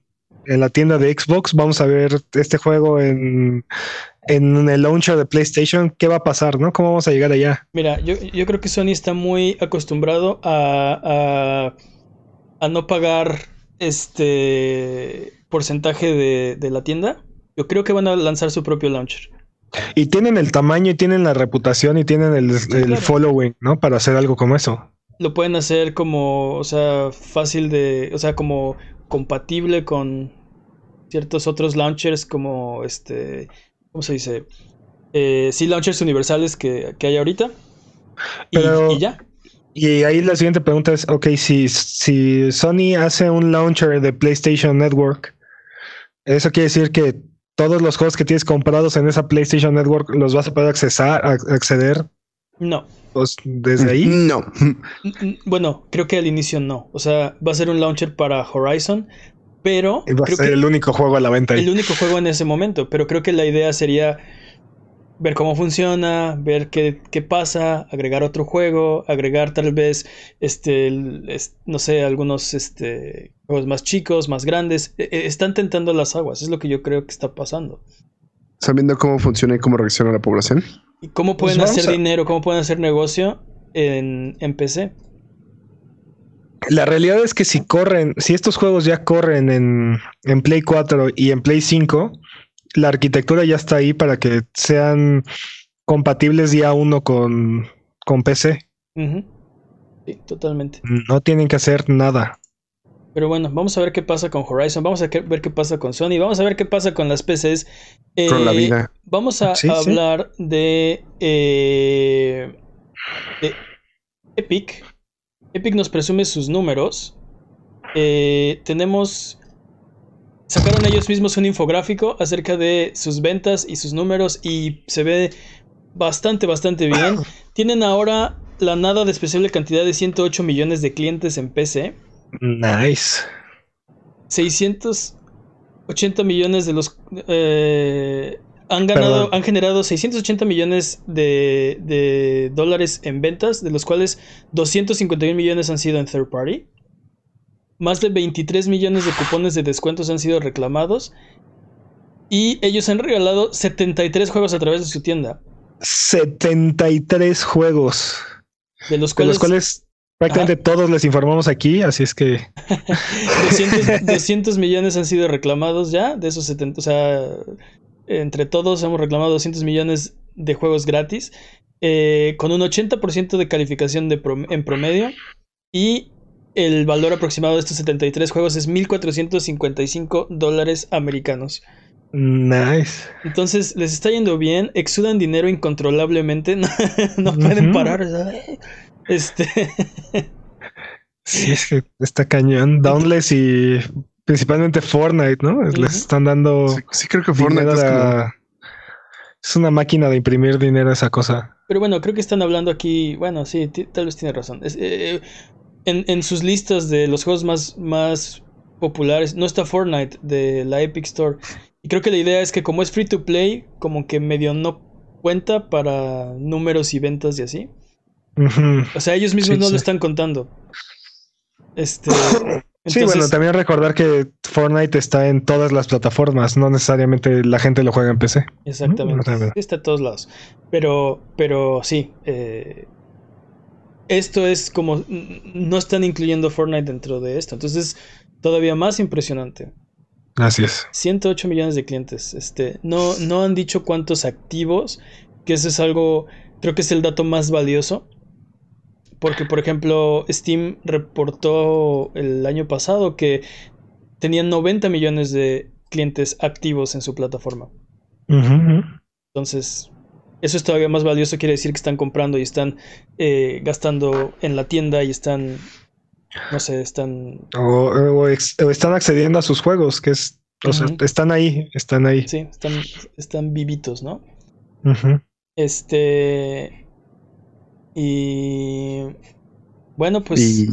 en la tienda de Xbox, vamos a ver este juego en, en el launcher de PlayStation, ¿qué va a pasar, no? ¿Cómo vamos a llegar allá? Mira, yo, yo creo que Sony está muy acostumbrado a, a, a no pagar este porcentaje de, de, la tienda. Yo creo que van a lanzar su propio launcher. Y tienen el tamaño y tienen la reputación y tienen el, el claro. following, ¿no? Para hacer algo como eso. Lo pueden hacer como, o sea, fácil de, o sea, como compatible con ciertos otros launchers como este, ¿cómo se dice? Eh, sí, launchers universales que, que hay ahorita. Y, ya. Y ahí la siguiente pregunta es, ok, si, si Sony hace un launcher de PlayStation Network, eso quiere decir que todos los juegos que tienes comprados en esa PlayStation Network los vas a poder accesar, acceder. No. Pues, desde ahí. No. Bueno, creo que al inicio no. O sea, va a ser un launcher para Horizon, pero. Va a ser el único juego a la venta. Ahí. El único juego en ese momento. Pero creo que la idea sería ver cómo funciona, ver qué, qué pasa, agregar otro juego, agregar tal vez, este, no sé, algunos este, juegos más chicos, más grandes. Están tentando las aguas, es lo que yo creo que está pasando. Sabiendo cómo funciona y cómo reacciona la población. ¿Y cómo pueden pues hacer a... dinero, cómo pueden hacer negocio en, en PC? La realidad es que si corren, si estos juegos ya corren en, en Play 4 y en Play 5, la arquitectura ya está ahí para que sean compatibles día uno con, con PC. Uh -huh. Sí, totalmente. No tienen que hacer nada. Pero bueno, vamos a ver qué pasa con Horizon, vamos a ver qué pasa con Sony, vamos a ver qué pasa con las PCs. Eh, con la vida. Vamos a, sí, a sí. hablar de, eh, de, Epic. Epic nos presume sus números. Eh, tenemos sacaron ellos mismos un infográfico acerca de sus ventas y sus números y se ve bastante, bastante bien. [laughs] Tienen ahora la nada despreciable cantidad de 108 millones de clientes en PC. Nice. 680 millones de los... Eh, han ganado, Perdón. han generado 680 millones de, de, dólares en ventas, de los cuales 251 millones han sido en third party. Más de 23 millones de cupones de descuentos han sido reclamados. Y ellos han regalado 73 juegos a través de su tienda. 73 juegos. De los cuales, de los cuales prácticamente Ajá. todos les informamos aquí, así es que... [laughs] 200, 200, [laughs] millones han sido reclamados ya, de esos 70, o sea, entre todos hemos reclamado 200 millones de juegos gratis, eh, con un 80% de calificación de prom en promedio, y el valor aproximado de estos 73 juegos es 1.455 dólares americanos. Nice. Entonces les está yendo bien, exudan dinero incontrolablemente, [laughs] no, no pueden uh -huh. parar. ¿sabes? Este. [laughs] sí, es que está cañón. Downless y principalmente Fortnite, ¿no? Uh -huh. Les están dando. Sí, sí creo que Fortnite es, como... es, una máquina de imprimir dinero esa cosa. Pero bueno, creo que están hablando aquí. Bueno, sí, tal vez tiene razón. Es, eh, en, en, sus listas de los juegos más, más populares no está Fortnite de la Epic Store. Y creo que la idea es que como es free to play, como que medio no cuenta para números y ventas y así. Uh -huh. O sea, ellos mismos sí, no sí. lo están contando. Este. Entonces... [laughs] Sí, bueno, también recordar que Fortnite está en todas las plataformas, no necesariamente la gente lo juega en PC. Exactamente. Uh -huh. Está en todos lados. Pero, pero sí. Eh, esto es como. No están incluyendo Fortnite dentro de esto. Entonces, todavía más impresionante. Así es. 108 millones de clientes. Este, no, no han dicho cuántos activos, que eso es algo, creo que es el dato más valioso. Porque, por ejemplo, Steam reportó el año pasado que tenían 90 millones de clientes activos en su plataforma. Uh -huh. Entonces, eso es todavía más valioso. Quiere decir que están comprando y están eh, gastando en la tienda y están no sé, están. O, o, ex, o, están accediendo a sus juegos, que es. O sea, uh -huh. están ahí, están ahí. Sí, están, están vivitos, ¿no? Uh -huh. Este. Y. Bueno, pues. Y...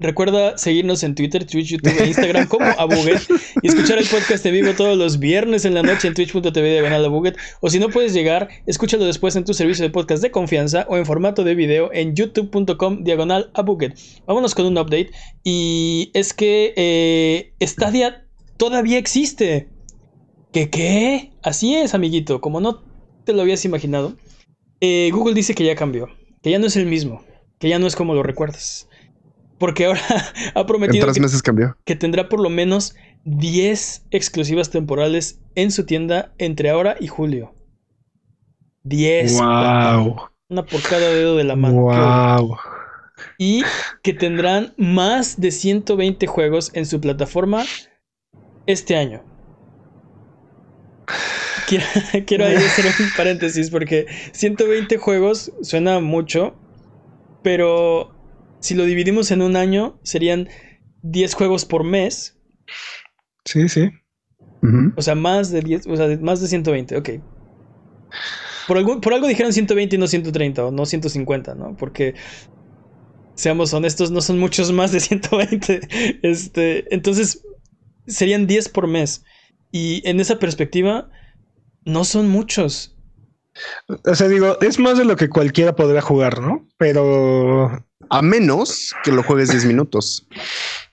Recuerda seguirnos en Twitter, Twitch, YouTube e Instagram como Abuget y escuchar el podcast en vivo todos los viernes en la noche en twitch.tv diagonal Abuget. O si no puedes llegar, escúchalo después en tu servicio de podcast de confianza o en formato de video en youtube.com diagonal Abuget. Vámonos con un update y es que eh, Stadia todavía existe. ¿Qué qué? Así es, amiguito, como no te lo habías imaginado. Eh, Google dice que ya cambió, que ya no es el mismo, que ya no es como lo recuerdas. Porque ahora [laughs] ha prometido En tres que, meses cambió. que tendrá por lo menos 10 exclusivas temporales en su tienda entre ahora y julio. 10. Wow. Una por cada dedo de la mano. Wow. Y que tendrán más de 120 juegos en su plataforma este año. Quiero, [laughs] quiero ahí hacer un paréntesis porque 120 juegos suena mucho, pero si lo dividimos en un año serían 10 juegos por mes, Sí, sí. O sea, más de 10, o sea, más de 120, ok. Por, algún, por algo dijeron 120 y no 130 o no 150, ¿no? Porque seamos honestos, no son muchos más de 120. [laughs] Este, entonces, serían 10 por mes. Y en esa perspectiva, no son muchos. O sea, digo, es más de lo que cualquiera podrá jugar, ¿no? Pero A menos que lo juegues 10 minutos.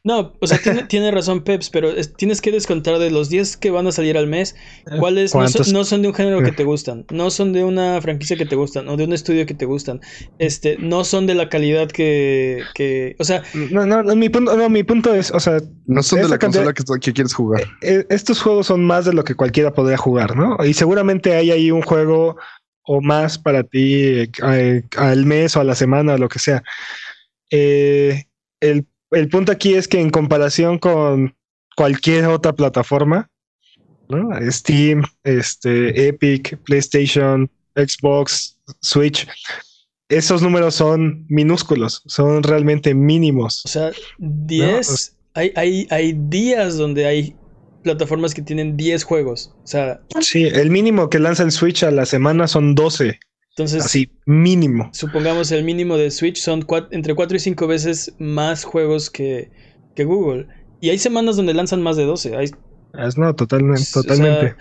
No, o sea, tiene, tiene razón Peps, pero es- tienes que descontar de los 10 que van a salir al mes, cuáles no son, ¿Cuántos? no son de un género que te gustan, no son de una franquicia que te gustan, o de un estudio que te gustan, este, no son de la calidad que, que o sea, no, no, no, mi punto, no, mi punto es, o sea, No son de la cantidad- consola que, que quieres jugar. eh, estos juegos son más de lo que cualquiera podría jugar, ¿no? Y seguramente hay ahí un juego o más para ti eh, eh, al mes o a la semana o lo que sea. Eh, el, el punto aquí es que en comparación con cualquier otra plataforma, ¿no? Steam, este, Epic, PlayStation, Xbox, Switch, esos números son minúsculos, son realmente mínimos. o sea, 10, hay, hay, hay días donde hay plataformas que tienen 10 juegos, o sea, Sí, el mínimo que lanza el Switch a la semana son 12, entonces así, mínimo. supongamos el mínimo de Switch son cuat- entre 4 y 5 veces más juegos que, que Google. Y hay semanas donde lanzan más de 12. Hay, Es, no, totalmente, o sea, totalmente.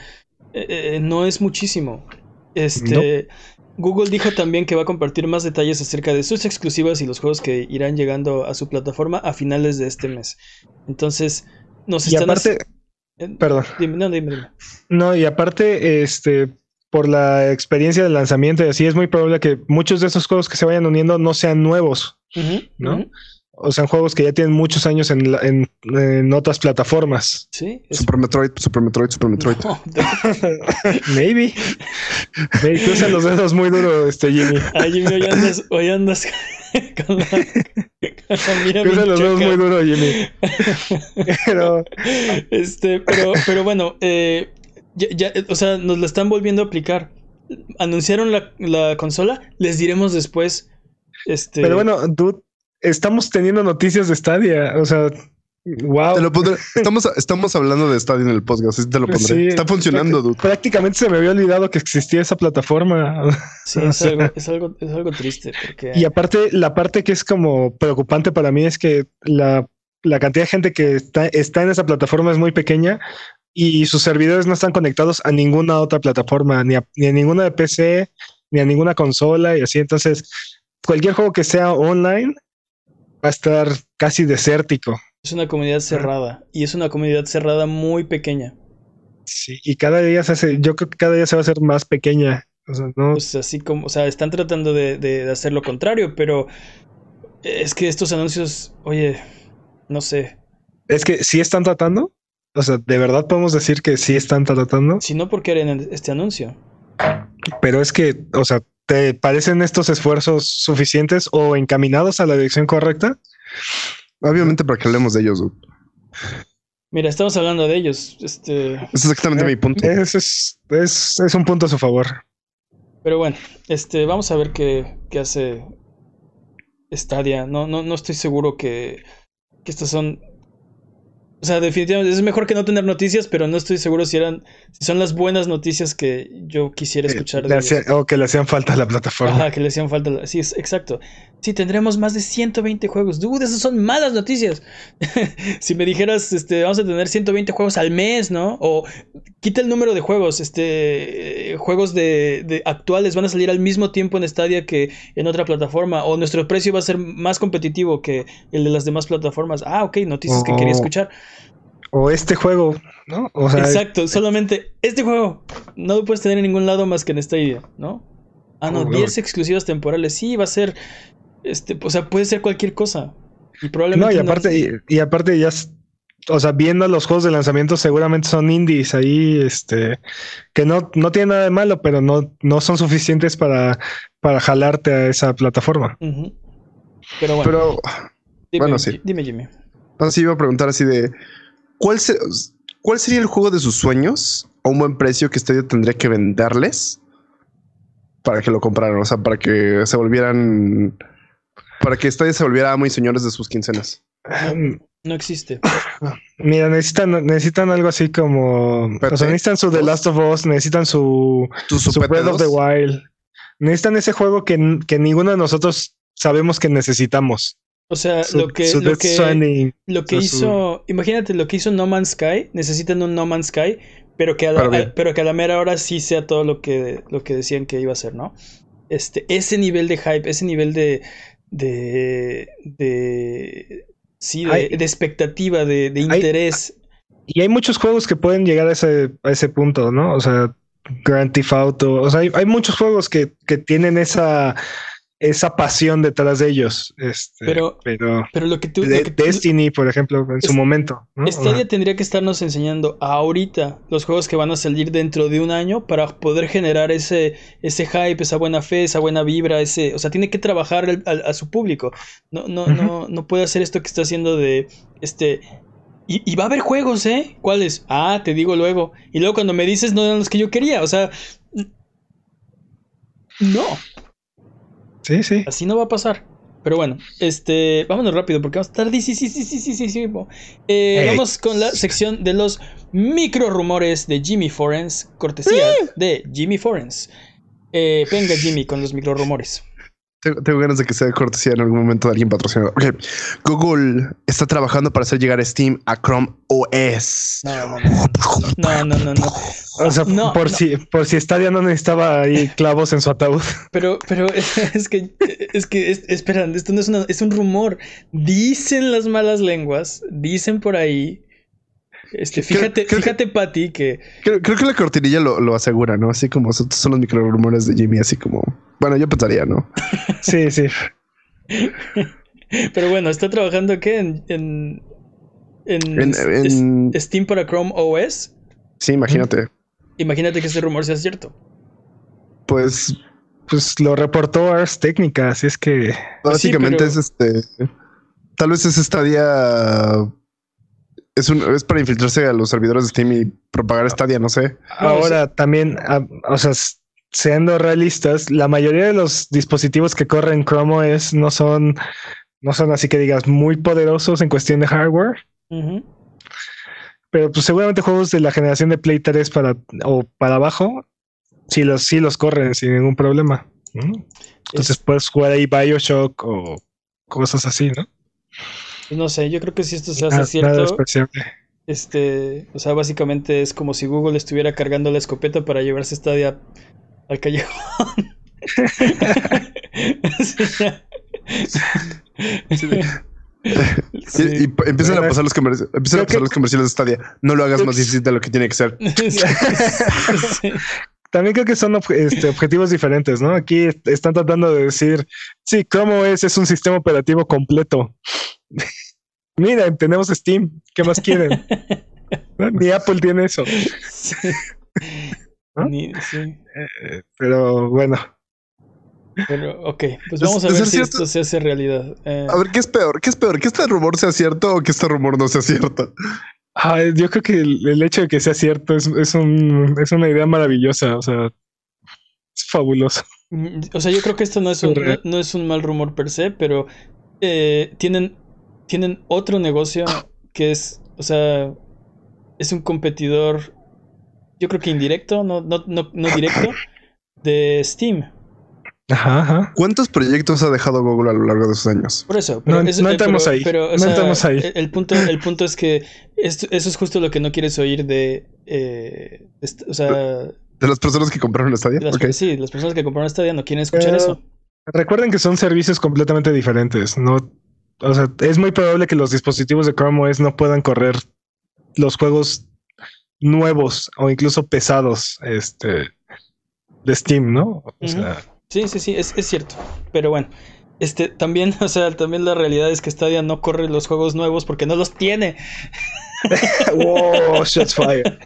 eh, eh, no es muchísimo. Este, Google dijo también que va a compartir más detalles acerca de sus exclusivas y los juegos que irán llegando a su plataforma a finales de este mes. Entonces, nos y están aparte, perdón, Dime, no, dime, dime. no, y aparte, este, por la experiencia del lanzamiento y así, es muy probable que muchos de esos juegos que se vayan uniendo no sean nuevos, ¿no? o sean juegos que ya tienen muchos años en, la- en, en otras plataformas. Sí, es- Super Metroid, Super Metroid, Super Metroid. No, de- [laughs] Maybe. Maybe. Cruza los dedos muy duro, este Jimmy. [laughs] Ay, Jimmy, hoy andas, hoy andas [laughs] con la, con los dedos muy duro, Jimmy. Pero Este, pero, pero bueno, eh, ya, ya, o sea, nos la están volviendo a aplicar. Anunciaron la, la consola, les diremos después. Este, Pero bueno, dude, estamos teniendo noticias de Stadia. O sea, wow. Te lo pondré. Estamos, estamos hablando de Stadia en el podcast, así te lo pondré. Sí, Está funcionando, dude. Prácticamente se me había olvidado que existía esa plataforma. sí, es [laughs] algo, es algo, es algo triste porque Y aparte, la parte que es como preocupante para mí es que la, la cantidad de gente que está, está en esa plataforma es muy pequeña y sus servidores no están conectados a ninguna otra plataforma, ni a, ni a ninguna de PC, ni a ninguna consola y así. Entonces, cualquier juego que sea online va a estar casi desértico. es una comunidad cerrada y es una comunidad cerrada muy pequeña. Sí, y cada día se hace, yo creo que cada día se va a hacer más pequeña. O sea, no, Pues así como, o sea, están tratando de, de- de hacer lo contrario, pero es que estos anuncios, oye, no sé, es que sí están tratando. O sea, de verdad podemos decir que sí están tratando. si no, ¿por qué harían este anuncio? Pero es que, o sea, ¿te parecen estos esfuerzos suficientes o encaminados a la dirección correcta? Obviamente para que hablemos de ellos, dude. Mira, estamos hablando de ellos, este, Es exactamente mi punto. Ese es, es, es un punto a su favor. pero bueno, este, vamos a ver qué, qué hace Stadia. No, no, no estoy seguro que, que estas son. O sea, definitivamente es mejor que no tener noticias, pero no estoy seguro si eran, si son las buenas noticias que yo quisiera escuchar de hacía- o que le hacían falta a la plataforma. Ajá, que le hacían falta. la- Sí, es exacto. Sí, tendremos más de 120 juegos. Dude, esas son malas noticias. [laughs] si me dijeras, este, vamos a tener 120 juegos al mes, ¿no? O quita el número de juegos. Este, eh, juegos de, de actuales van a salir al mismo tiempo en Stadia que en otra plataforma. O nuestro precio va a ser más competitivo que el de las demás plataformas. Ah, ok, noticias que quería Oh. escuchar. O este juego, ¿no? O sea, Exacto, solamente este juego no lo puedes tener en ningún lado más que en esta idea, ¿no? Ah, no, Oh, 10 exclusivas temporales. Sí, va a ser. Este, o sea, puede ser cualquier cosa. Y probablemente. no, y aparte, y, y aparte ya, o sea, viendo los juegos de lanzamiento, seguramente son indies ahí, este, que no, no tienen nada de malo, pero no, no son suficientes para, para jalarte a esa plataforma. Pero bueno, Pero dime, bueno, sí. dime, Jimmy. así iba a preguntar así de ¿cuál, se- ¿cuál sería el juego de sus sueños a un buen precio que Stadia tendría que venderles para que lo compraran? O sea, para que se volvieran para que Stadia se volviera muy señores de sus quincenas. Mm, No existe. Mira, necesitan, necesitan algo así como, o sea, necesitan su The. Last of Us, necesitan su, Tu su Super Breath of the 2. Wild, necesitan ese juego que, que ninguno de nosotros sabemos que necesitamos. O sea, lo que, lo que, lo que hizo. Imagínate lo que hizo No Man's Sky. Necesitan un No Man's Sky. Pero que a la, Pero bien. a- pero que a la mera hora sí sea todo lo que, lo que decían que iba a ser, ¿no? Este, ese nivel de hype, ese nivel de. de. de. sí, de, Hay- de expectativa, de, de hay- interés. Y hay muchos juegos que pueden llegar a ese, a ese punto, ¿no? O sea, Grand Theft Auto. O sea, hay, hay muchos juegos que, que tienen esa, esa pasión detrás de ellos. Este, Pero- pero Pero lo que tú. de- lo que tú- Destiny, por ejemplo, en su momento. ¿no? Stadia tendría que estarnos enseñando ahorita los juegos que van a salir dentro de un año para poder generar ese, ese hype, esa buena fe, esa buena vibra, ese, o sea, tiene que trabajar al- al- a, su público. No, no, no, no puede hacer esto que está haciendo de este. Y, y va a haber juegos, ¿eh? ¿Cuáles? Ah, te digo luego. Y luego cuando me dices no eran los que yo quería. O sea. No, Sí, sí. así no va a pasar. Pero bueno, este, vámonos rápido porque vamos a estar sí, sí, sí, sí, sí, sí. Eh. Vamos con la sección de los micro rumores de Jimmy Forens, cortesía de Jimmy Forens. Eh, venga Jimmy con los micro rumores. Tengo, tengo ganas de que sea de cortesía en algún momento de alguien patrocinado. Ok. Google está trabajando para hacer llegar Steam a Chrome OS. No, no, no, no, no, no, no. O sea, No, por, no. Si, por si Stadia no necesitaba ahí clavos en su ataúd. [laughs] Pero, pero [laughs] es que, es que, es- esperan, esto no es una, es un rumor. Dicen las malas lenguas, dicen por ahí. Este, fíjate, creo que- fíjate, Patty, que Creo, creo que la cortinilla lo, lo asegura, ¿no? Así como son, son los micro rumores de Jimmy, así como. Bueno, yo pensaría, ¿no? [laughs] Sí, sí. [laughs] Pero bueno, está trabajando ¿qué? En, en, en, En- es- en- Steam para Chrome OS. Sí, imagínate. Imagínate que este rumor sea cierto. Pues Pues lo reportó Ars Técnica, así es que básicamente pero- es este. Tal vez ese Stadia. Es, un, es para infiltrarse a los servidores de Steam y propagar Stadia, no sé. Ahora también, ah, o sea, siendo realistas, la mayoría de los dispositivos que corren Chrome OS no son, no son así que digas muy poderosos en cuestión de hardware. Pero pues seguramente juegos de la generación de Play 3 para o para abajo, sí los, sí los corren sin ningún problema. ¿no? Entonces Es- puedes jugar ahí Bioshock o cosas así, ¿no? Pues no sé, yo creo que si esto se Nada- hace nada cierto, despreciable. este, o sea, básicamente es como si Google estuviera cargando la escopeta para llevarse Stadia al callejón. [laughs] Y, Sí. y empiezan a pasar los comerciales, empiezan a pasar que- los comerciales de Stadia. No lo hagas más difícil de lo que tiene que ser. [laughs] Sí. También creo que son este, objetivos diferentes, ¿no? Aquí est- están tratando de decir, sí, Chrome OS es un sistema operativo completo. Miren, tenemos Steam, ¿qué más quieren? ¿No? [laughs] Ni Apple tiene eso. Sí. ¿No? Ni- sí. Eh, Pero bueno, Pero, ok, pues vamos a ver si cierto- esto se hace realidad. Eh, A ver, ¿qué es peor? ¿Qué es peor? ¿Que este rumor sea cierto o que este rumor no sea cierto? ah, yo creo que el, el hecho de que sea cierto es, es, un, es una idea maravillosa, o sea, es fabuloso. mm, o sea, yo creo que esto no es un, no es un mal rumor per se, pero eh, tienen, tienen otro negocio que es, o sea, es un competidor, yo creo que indirecto, no, no, no, no directo, de Steam. Ajá, ajá. ¿Cuántos proyectos ha dejado Google a lo largo de sus años? Por eso, pero No- no eh, entremos pero- ahí, pero, no sea, entremos ahí. El, punto, el punto es que esto- eso es justo lo que no quieres oír de, eh, o sea, ¿De las personas que compraron Stadia? las, sí, las personas que compraron Stadia no quieren escuchar Pero- eso. Recuerden que son servicios completamente diferentes, no, o sea, es muy probable que los dispositivos de Chrome OS no puedan correr los juegos nuevos o incluso pesados este, de Steam, ¿no? O sea, Sí, sí, sí, es, es cierto. Pero bueno, este también, [laughs] o sea, también la realidad es que Stadia no corre los juegos nuevos porque no los tiene. [laughs] wow, shots fire.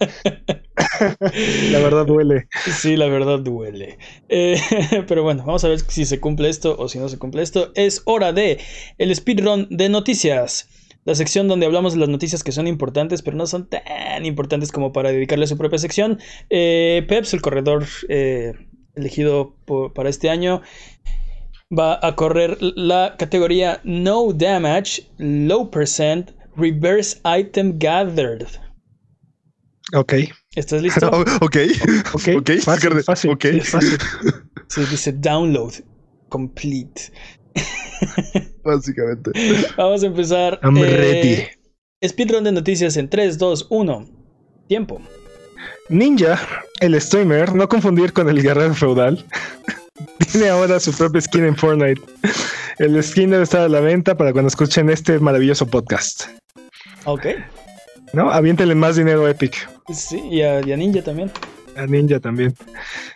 la verdad duele. Sí, la verdad duele. Eh, [laughs] pero bueno, vamos a ver si se cumple esto o si no se cumple esto. Es hora de el speedrun de noticias. La sección donde hablamos de las noticias que son importantes, pero no son tan importantes como para dedicarle a su propia sección. Eh, Peps, el corredor eh, elegido por- para este año, va a correr la categoría No Damage, Low Percent, Reverse Item Gathered. Ok, ¿Estás listo? [laughs] Ok. ok, Ok, fácil, fácil, ok. fácil. [laughs] Se dice Download Complete. [laughs] Básicamente. Vamos a empezar. I'm eh, ready. Speedrun de noticias en 3, 2, 1. Tiempo. Ninja, el streamer, no confundir con el guerrero feudal, tiene ahora su propio skin en Fortnite. El skin debe estar a la venta para cuando escuchen este maravilloso podcast. Ok. ¿No? Aviéntenle más dinero a Epic. Sí, y a, y a Ninja también. A Ninja también.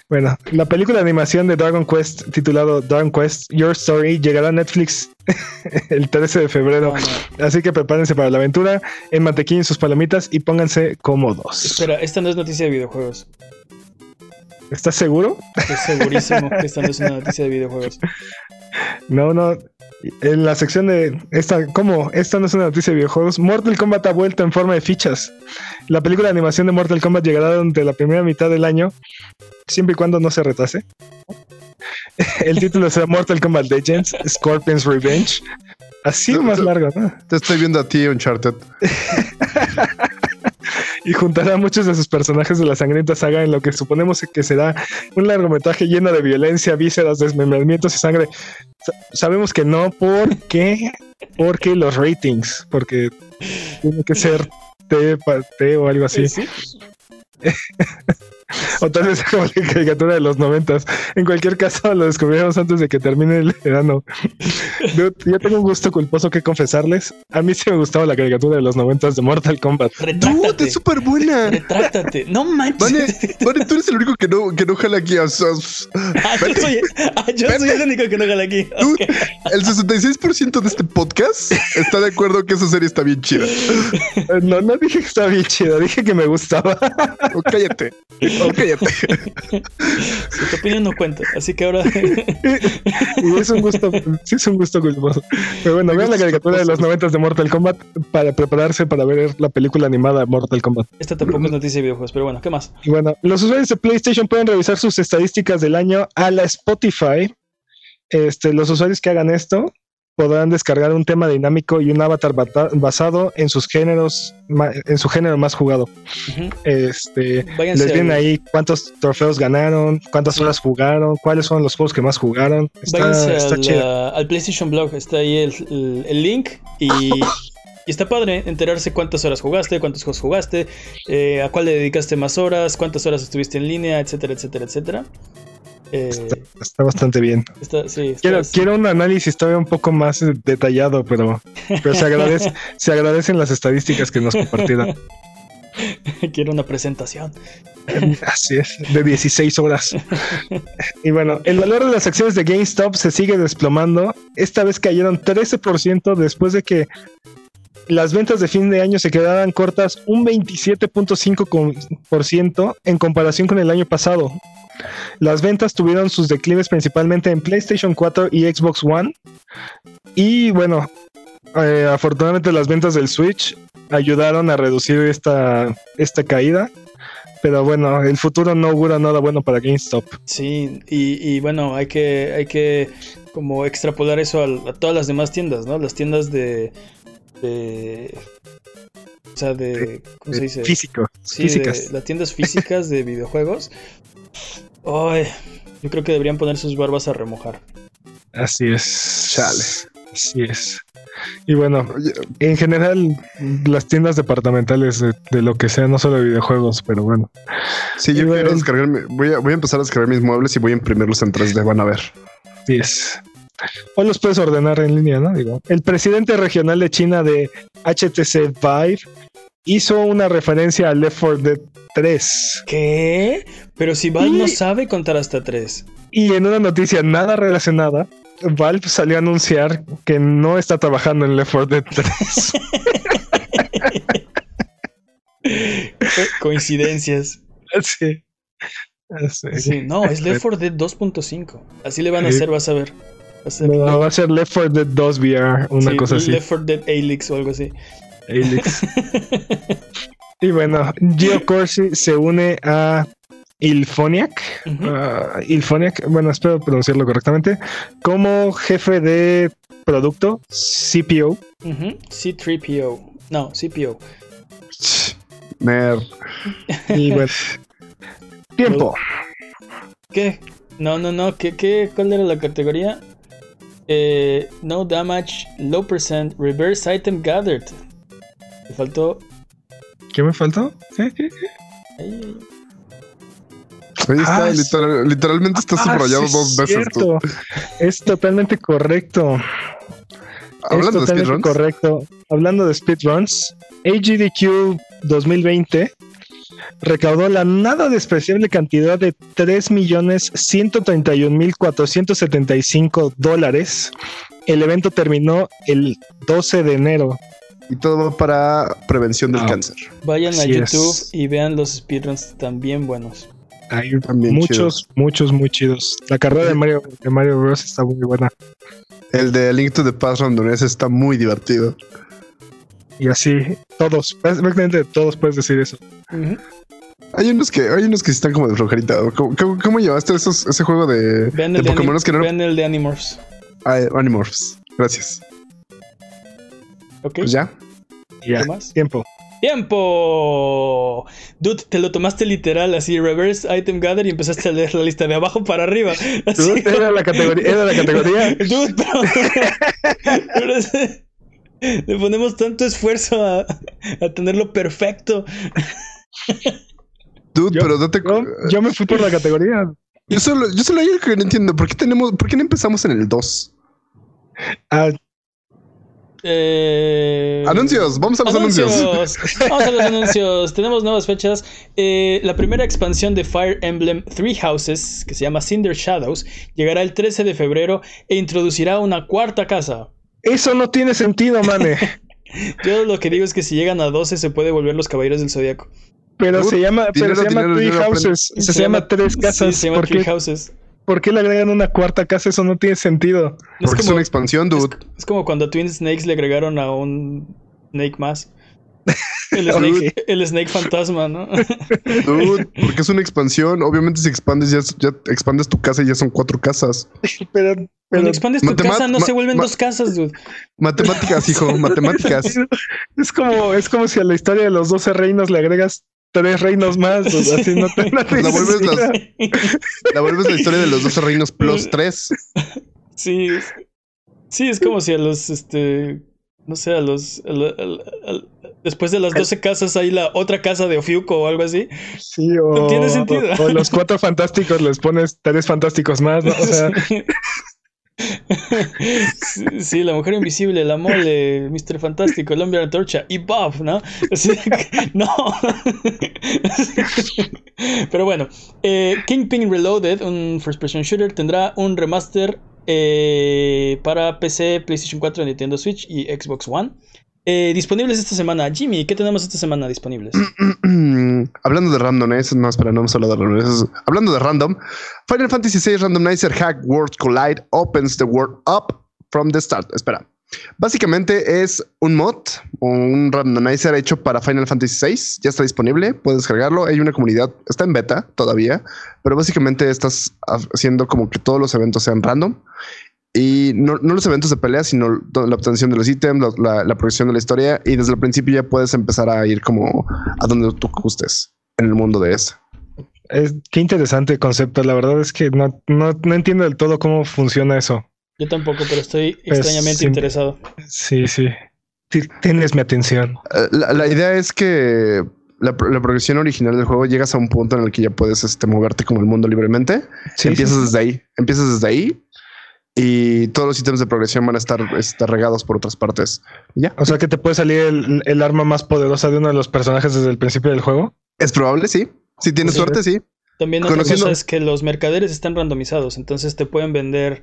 Bueno, la película de animación de Dragon Quest titulado Dragon Quest Your Story llegará a Netflix [laughs] el 13 de febrero. No. Así que prepárense para la aventura, en mantequilla sus palomitas y pónganse cómodos. Espera, esta no es noticia de videojuegos. ¿Estás seguro? Estoy segurísimo que esta no es una noticia de videojuegos. [laughs] No, no. En la sección de esta, ¿cómo? Esta no es una noticia de videojuegos. Mortal Kombat ha vuelto en forma de fichas. La película de animación de Mortal Kombat llegará durante la primera mitad del año, siempre y cuando no se retrase. [laughs] El título será Mortal Kombat Legends, Scorpion's Revenge. Así más largo, ¿no? Te estoy viendo a ti, Uncharted. [laughs] Y juntará a muchos de sus personajes de la sangrienta saga en lo que suponemos que será un largometraje lleno de violencia, vísceras, desmembramientos y sangre. Sa- sabemos que no, ¿por qué? Porque los ratings, porque tiene que ser T, T o algo así. Sí. [laughs] O tal vez como la caricatura de los noventas. En cualquier caso, lo descubriremos antes de que termine el verano. Dude, yo tengo un gusto culposo que confesarles. A mí sí me gustaba la caricatura de los noventas de Mortal Kombat. Dude, Retráctate. es súper buena. Retráctate. No manches. Vale, vale, tú eres el único que no, que no jala aquí. o sea, Ah, yo soy, ah, yo soy el único que no jala aquí. Dude, Ok. el 66% de este podcast está de acuerdo que esa serie está bien chida. No, no dije que estaba bien chida, dije que me gustaba. Oh, cállate. [laughs] Cállate. [laughs] Si tu opinión no cuenta. Así que ahora. [laughs] Y es un gusto, sí es un gusto culposo. Pero bueno, vean la caricatura de los noventas de Mortal Kombat para prepararse para ver la película animada Mortal Kombat. Esta tampoco es noticia de videojuegos, pero bueno, ¿qué más? Y bueno, los usuarios de PlayStation pueden revisar sus estadísticas del año a la Spotify. Este, los usuarios que hagan esto podrán descargar un tema dinámico y un avatar basado en sus géneros, en su género más jugado. Este, Váyanse les vienen ahí cuántos trofeos ganaron, cuántas horas jugaron, cuáles son los juegos que más jugaron. Está, Váyanse está al, chido. al PlayStation Blog, está ahí el, el- el link y, y está padre enterarse cuántas horas jugaste, cuántos juegos jugaste, eh, a cuál le dedicaste más horas, cuántas horas estuviste en línea, etcétera, etcétera, etcétera. Eh, Está, está bastante bien. está- sí, está- Quiero, quiero un análisis todavía un poco más detallado, pero, pero se, agradece, [laughs] se agradecen las estadísticas que nos compartieron. [laughs] quiero una presentación. Así es, de 16 horas. [laughs] Y bueno, el valor de las acciones de GameStop se sigue desplomando. Esta vez cayeron 13% después de que las ventas de fin de año se quedaran cortas un 27.5% en comparación con el año pasado. Las ventas tuvieron sus declives principalmente en PlayStation 4 y Xbox One. Y bueno, eh, afortunadamente las ventas del Switch ayudaron a reducir esta, esta caída. Pero bueno, el futuro no augura nada bueno para GameStop. Sí, y, bueno, hay que, hay que como extrapolar eso a, todas las demás tiendas, ¿no? Las tiendas de... de o sea, de... ¿Cómo se dice? Físico, Sí, físicas. de las tiendas físicas de videojuegos. Ay, yo creo que deberían poner sus barbas a remojar. Así es. Chale. Así es. Y bueno, en general, las tiendas departamentales de, de lo que sea, no solo de videojuegos, pero bueno. sí, yo Y bueno, quiero el- descargarme. Voy a, voy a empezar a descargar mis muebles y voy a imprimirlos en 3D. Van a ver. Así es. O los puedes ordenar en línea, ¿no? Digo, el presidente regional de China de HTC Vive hizo una referencia a Left 4 Dead 3. ¿Qué? Pero si Valve no Y- sabe contar hasta tres. Y en una noticia nada relacionada, Valve salió a anunciar que no está trabajando en Left 4 Dead 3. Co- [laughs] [laughs] Coincidencias. sí. Sí. Sí, no, es Left 4 Dead 2.5. Así le van a hacer, vas a ver. Va a ser No, va a ser Left 4 Dead 2 VR, una sí, cosa así. Left 4 Dead Alyx o algo así. Helix. [laughs] y bueno, Gio Corsi se une a Ilphoniac. Ujú. ah, Ilphoniac, bueno, espero pronunciarlo correctamente, como jefe de producto, CPO. Ujú, C3PO. No, CPO. Mer. Y [laughs] bueno, tiempo. ¿Qué? No, no, no. ¿Qué, qué? ¿Cuál era la categoría? Eh, no damage, low percent, reverse item gathered. Me faltó. ¿Qué me faltó? ¿Qué, qué, qué? Ahí, está, Ah, literal- literalmente está Ah, subrayado sí, dos veces. tú. Es totalmente correcto. Hablando es de totalmente speedruns. correcto. Hablando de speedruns, AGDQ 2020 recaudó la nada despreciable cantidad de 3.131.475 dólares. El evento terminó el 12 de enero. Y todo va para prevención del Ah. cáncer. Vayan a Así YouTube es. y vean los speedruns también buenos. Hay También muchos, chidos. muchos, muy chidos. La carrera de Mario, de Mario Bros. está muy buena. El de Link to the Past Randomness está muy divertido. Y así, todos, prácticamente todos puedes decir eso. Hay unos que, hay unos que están como de flojerita. ¿Cómo, cómo- cómo llevaste esos- ese juego de, Vean de de, Pokémon que no vean el de Animorphs. Ah, Animorphs? Gracias. ¿Ok? Pues ya. Ya, ¿Qué más? tiempo. ¡Tiempo! Dude, te lo tomaste literal, así, reverse item gather y empezaste a leer la lista de abajo para arriba. Así. Era la categoría, era la categoría. [laughs] Dude, pero, [laughs] pero es- [laughs] le ponemos tanto esfuerzo a, a tenerlo perfecto. Dude, Yo- pero date yo me fui por la categoría. Yo solo, yo solo hay algo que no entiendo. ¿Por qué tenemos, por qué no empezamos en el 2? Ah, Eh, Anuncios, vamos a los anuncios. [laughs] Vamos a los anuncios. Tenemos nuevas fechas. Eh, la primera expansión de Fire Emblem Three Houses, que se llama Cinder Shadows, llegará el 13 de febrero e introducirá una cuarta casa. Eso no tiene sentido, mane. [laughs] Yo lo que digo es que si llegan a 12 se puede volver los caballeros del zodiaco. Pero se llama, pero dinero, se llama Three Houses. Se, llama Tres Casas. Sí, se llama ¿Por, Three qué, Houses. por qué le agregan una cuarta casa? Eso no tiene sentido. Es Porque es como, una expansión, es, dude. es como cuando a Twin Snakes le agregaron a un Snake más. El. [laughs] Snake, el Snake fantasma, ¿no? [laughs] Dude, porque es una expansión. Obviamente, si expandes, ya, ya expandes tu casa y ya son cuatro casas. [laughs] Pero, Cuando pero expandes tu Matemat- casa no se vuelven dos casas, dude. Matemáticas, hijo, matemáticas. es como, es como si a la historia de los 12 reinos le agregas tres reinos más. o sea, así no te Pues la vuelves. La vuelves la historia de los 12 reinos plus 3. Sí, sí, es como si a los, este, no sé, a los, después de las 12 casas hay la otra casa de Ofiuco o algo así. Sí, o, No tiene sentido. o- o los cuatro fantásticos les pones tres fantásticos más, ¿no? O sea, [laughs] Sí, la mujer invisible, la mole, Mr. Fantástico, el hombre antorcha y Bob, ¿no? Así que, [laughs] no. Pero bueno, eh, Kingpin Reloaded, un first person shooter, tendrá un remaster eh, para PC, PlayStation 4, Nintendo Switch y Xbox One. Eh, disponibles esta semana. Jimmy, ¿qué tenemos esta semana disponibles? [clears throat] Hablando de random, es no, espera, no hemos hablado de random. es- hablando de random, Final Fantasy VI Randomizer Hack World Collide opens the world up from the start. Espera. Básicamente es un mod un randomizer hecho para Final Fantasy VI. Ya está disponible, puedes descargarlo. Hay una comunidad, está en beta todavía, pero básicamente estás haciendo como que todos los eventos sean random. Y no, no los eventos de pelea, sino la obtención de los ítems, la, la, la progresión de la historia. Y desde el principio ya puedes empezar a ir como a donde tú gustes en el mundo de ese. es, qué interesante concepto. La verdad es que no, no, no entiendo del todo cómo funciona eso. Yo tampoco, pero estoy Pues, extrañamente sí. interesado. Sí, sí. Ti- Tienes mi atención. Eh, La, la idea es que la, la progresión original del juego llegas a un punto en el que ya puedes este, moverte como el mundo libremente. Sí, empiezas sí. desde ahí. Empiezas desde ahí. Y todos los ítems de progresión van a estar, estar regados por otras partes. Ya. O sea que te puede salir el, el arma más poderosa de uno de los personajes desde el principio del juego. Es probable, sí. Si tienes Sí. suerte, sí. También otra Conociendo- cosa es que los mercaderes están randomizados, entonces te pueden vender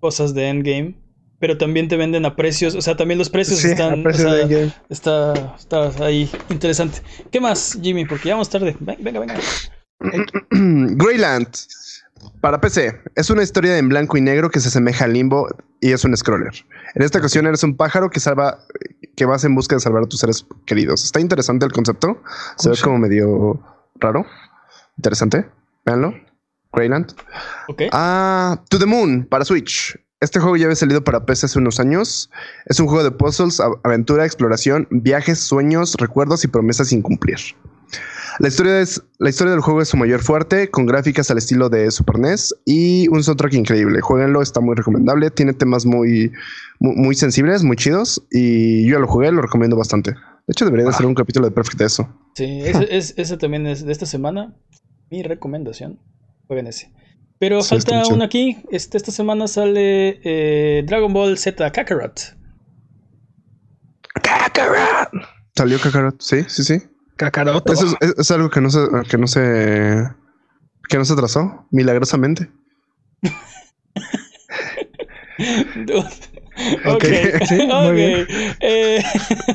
cosas de endgame, pero también te venden a precios, o sea, también los precios Sí, están, a precio o sea, está, está ahí interesante. ¿Qué más, Jimmy? Porque ya vamos tarde. Ven- Venga, venga. [clears throat] Greyland. Para PC, es una historia en blanco y negro que se asemeja a Limbo y es un scroller. En esta ocasión eres un pájaro que salva, que vas en busca de salvar a tus seres queridos. Está interesante el concepto. Se ve como medio raro. Interesante. Véanlo. Greyland. Ok. Ah, To the Moon para Switch. Este juego ya había salido para PC hace unos años. Es un juego de puzzles, aventura, exploración, viajes, sueños, recuerdos y promesas sin cumplir. La historia, es, la historia del juego es su mayor fuerte, con gráficas al estilo de Super NES y un soundtrack increíble. Jueguenlo, está muy recomendable. Tiene temas muy, muy, muy sensibles, muy chidos. Y yo ya lo jugué, lo recomiendo bastante. De hecho, debería de Ah. ser un capítulo de Perfect de eso. Sí, ese, es- ese también es de esta semana. Mi recomendación. Jueguen ese. Pero Sí, falta chido. uno aquí. Este, esta semana sale eh, Dragon Ball Z Kakarot. Kakarot. ¿Salió Kakarot? Sí, sí, sí. Kakaroto. Eso es, es- es algo que no se, que no se, que no se trazó milagrosamente. Dude. [laughs] Ok, Ok, [laughs] sí, muy ok. bien. Eh,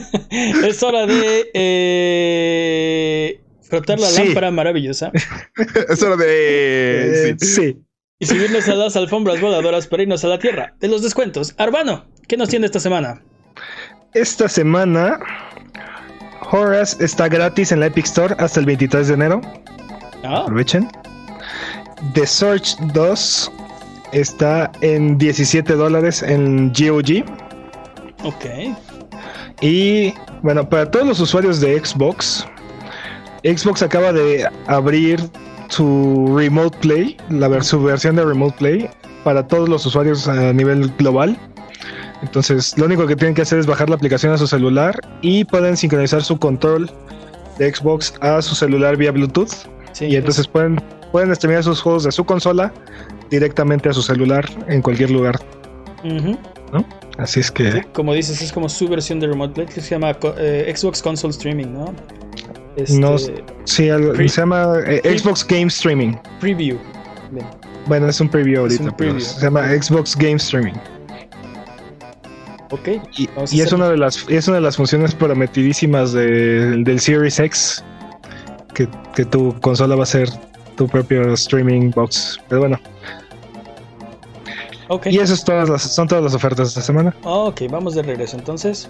[laughs] es hora de eh, frotar la Sí. lámpara maravillosa es hora de. Eh, sí. sí. y subirnos a las alfombras voladoras para irnos a la tierra de los descuentos. Arbano, ¿qué nos tiene esta semana? Esta semana, Horace está gratis en la Epic Store hasta el 23 de enero. Ah, Aprovechen. The Search 2 está en 17 dólares en GOG. ok. Y bueno, para todos los usuarios de Xbox, Xbox acaba de abrir su Remote Play, la su versión de Remote Play, para todos los usuarios a nivel global. Entonces, lo único que tienen que hacer es bajar la aplicación a su celular y pueden sincronizar su control de Xbox a su celular vía Bluetooth. Sí, Y entonces pueden, pueden streamear sus juegos de su consola directamente a su celular en cualquier lugar. Así es que Como dices, es como su versión de Remote Play que se llama eh, Xbox Console Streaming, ¿no? Este, No- sí, algo- Pre- se llama eh, Xbox Game Streaming. Preview. Bien. Bueno, es un preview Es ahorita, pero se llama Xbox Game Streaming. Ok. Y, es una de las es una de las funciones prometidísimas de- del Series X que, que tu consola va a ser tu propio streaming box. Pero bueno, Ok. y eso es todas las, son todas las ofertas de esta semana. Ok, vamos de regreso entonces.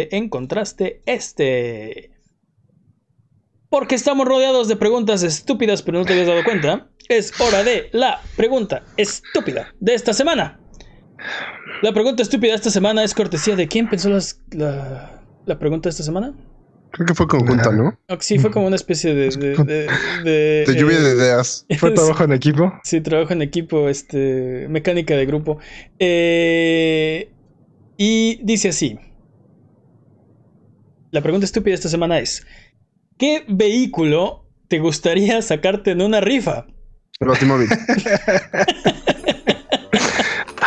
encontraste este. Porque estamos rodeados de preguntas estúpidas, pero no te habías dado cuenta. Es hora de la pregunta estúpida de esta semana. La pregunta estúpida de esta semana es cortesía de quién pensó las- la, la pregunta de esta semana. Creo que fue conjunta, ¿no? Ah, Sí, fue como una especie de. de, de, [laughs] de, De lluvia eh, de ideas. Fue [laughs] trabajo en equipo. Sí, trabajo en equipo, este, mecánica de grupo. Eh, y dice así. La pregunta estúpida esta semana es, ¿qué vehículo te gustaría sacarte en una rifa? El Batimóvil. [laughs]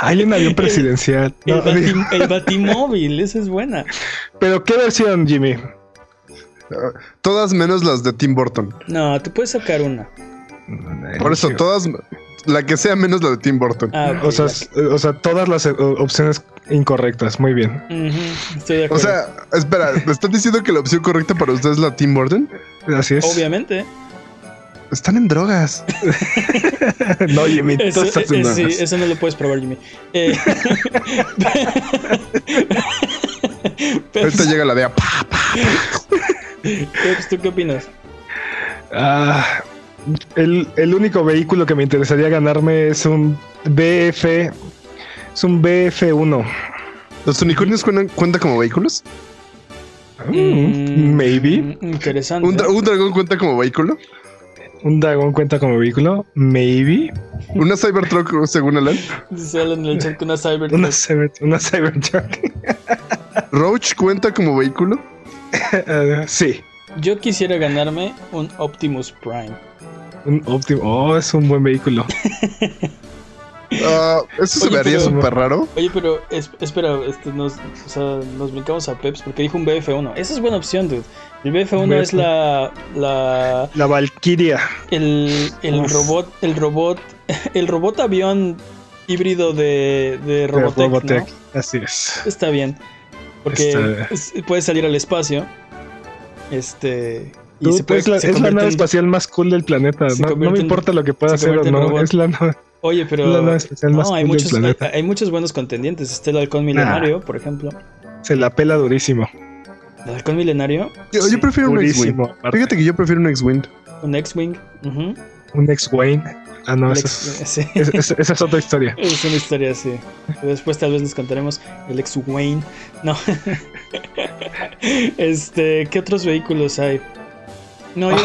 Hay un avión presidencial. El, No, el batimóvil, esa es buena. pero ¿qué versión, Jimmy? Todas menos las de Tim Burton. No, te puedes sacar una. Por eso, todas. La que sea menos la de Tim Burton. Ah, O sea, o sea, todas las eh, opciones incorrectas. Muy bien. Estoy de O acuerdo. sea, espera, ¿me están diciendo que la opción correcta para ustedes es la Tim Burton? Así es. Obviamente. Están en drogas. [laughs] no, Jimmy, tú Eso, estás eh, en sí, eso no lo puedes probar, Jimmy. Eh, [laughs] pero, Ahorita llega la de. "Ah, pa". Peps, ¿tú qué opinas? Ah, el, el único vehículo que me interesaría ganarme es un BF. Es un BF1. ¿Los unicornios cuentan, cuentan como vehículos? Mm, maybe. Interesante. ¿Un, dra- un dragón cuenta como vehículo? Un dragón cuenta como vehículo. Maybe. ¿Una Cybertruck según Alan? Dice Alan en el chat que una Cyber. Una, cyber, una Cybertruck. [laughs] ¿Roach cuenta como vehículo? Eh, sí. Yo quisiera ganarme un Optimus Prime. Un Optimus. Oh, es un buen vehículo. [laughs] Ah, eso se me haría súper raro. Oye, pero es- espera, este, nos, o sea, nos brincamos a Peps porque dijo un BF1. Esa es buena opción, dude. El BF1 es la, la La Valkyria. el, el Uf. robot, el robot, [laughs] el robot avión híbrido de, de de Robotech, Robotech. ¿no? Así es. Está bien. Porque Está- es- puede salir al espacio. Este. Y Dude, se puede, es la, se es la convierte nave en- espacial más cool del planeta. No, me en- importa lo que pueda hacer o no. Es la nave. Oye, pero. la nave espacial más no, hay cool del muchos, planeta. hay, hay muchos buenos contendientes. Está el halcón milenario, por ejemplo. Se la pela durísimo. El halcón milenario, Yo, yo Sí, prefiero un X-Wing. Fíjate que yo prefiero un X-Wing. un X-Wing. ujú. Un ex-Wayne. Ah, no, esa es, sí. es- es- esa es otra historia. [laughs] Es una historia así. Después tal vez les contaremos el ex Wayne. No. [laughs] este, ¿qué otros vehículos hay? No, yo.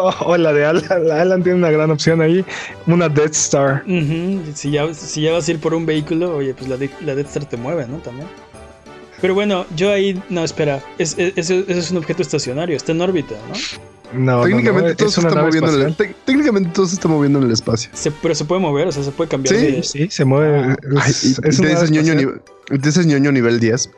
Oh, [laughs] oh, la de Alan. la Alan tiene una gran opción ahí. Una Death Star. Ujú, si, ya, si ya vas a ir por un vehículo, oye, pues la, de- la Death Star te mueve, ¿no? También. Pero bueno, yo ahí. No, espera. Es, es- un objeto estacionario. Está en órbita, ¿no? No, técnicamente no, no, todo se está moviendo en el, técnicamente todo se está moviendo en el espacio. Se- pero se puede mover, o sea, se puede cambiar Sí, de. Sí, se mueve. Ah. Ay, Es, y, es y te una dices nave ñoño, espacial. nivel, y te dices ñoño nivel 10.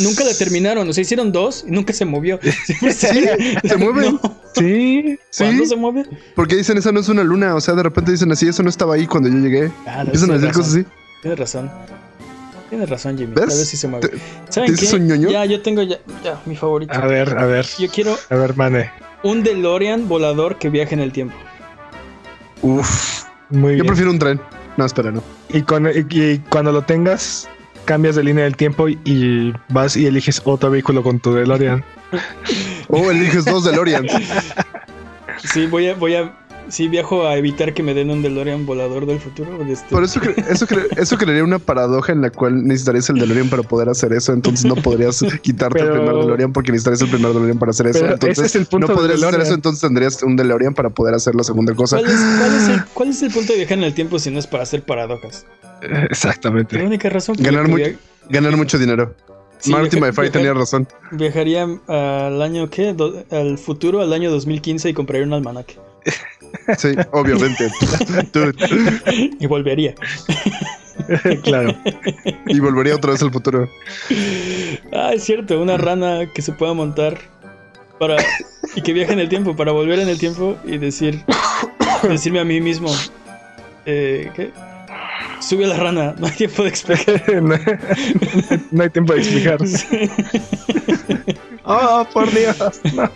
Nunca la terminaron, o sea, hicieron dos y nunca se movió. [laughs] Siempre se [laughs] mueve. No, Sí, ¿Cuándo Sí, se mueve? porque dicen esa no es una luna. O sea, de repente dicen así, eso no estaba ahí cuando yo llegué. Ah, Empiezan a decir cosas así. Tienes razón. Tienes razón, Jimmy. ¿Ves? Tal vez sí se mueve. ¿Saben dices qué? un ñoño? Ya, yo tengo ya, ya mi favorito. A ver, a ver. Yo quiero A ver, Mane. un DeLorean volador que viaje en el tiempo. Uf. Muy Yo bien. prefiero un tren. No, espera, no. Y, con- y- y cuando lo tengas, cambias de línea del tiempo y, y vas y eliges otro vehículo con tu DeLorean. Oh, eliges dos DeLorean. Sí, voy a, voy a, sí viajo a evitar que me den un DeLorean volador del futuro. de este- Por eso, cre- eso, cre- eso crearía una paradoja en la cual necesitarías el DeLorean para poder hacer eso. Entonces no podrías quitarte el primer DeLorean porque necesitarías el primer DeLorean para hacer eso. Pero Entonces ese es el punto no podrías hacer eso. Entonces tendrías un DeLorean para poder hacer la segunda cosa. ¿Cuál es, cuál es el, cuál es el punto de viajar en el tiempo si no es para hacer paradojas? La Exactamente. única razón la Ganar que mu- Ganar mucho dinero. sí, Marty McFly tenía razón. Viajaría al año, ¿qué? Do- al futuro, al año 2015 y compraría un almanaque. [laughs] Sí, obviamente. Y volvería. [laughs] claro. Y volvería otra vez al futuro. Ah, es cierto, una rana que se pueda montar para y que viaje en el tiempo, para volver en el tiempo y decir, decirme a mí mismo, eh, ¿qué? Sube a la rana, no hay tiempo de explicar. [laughs] no, no hay tiempo de explicar. Oh, por Dios. no.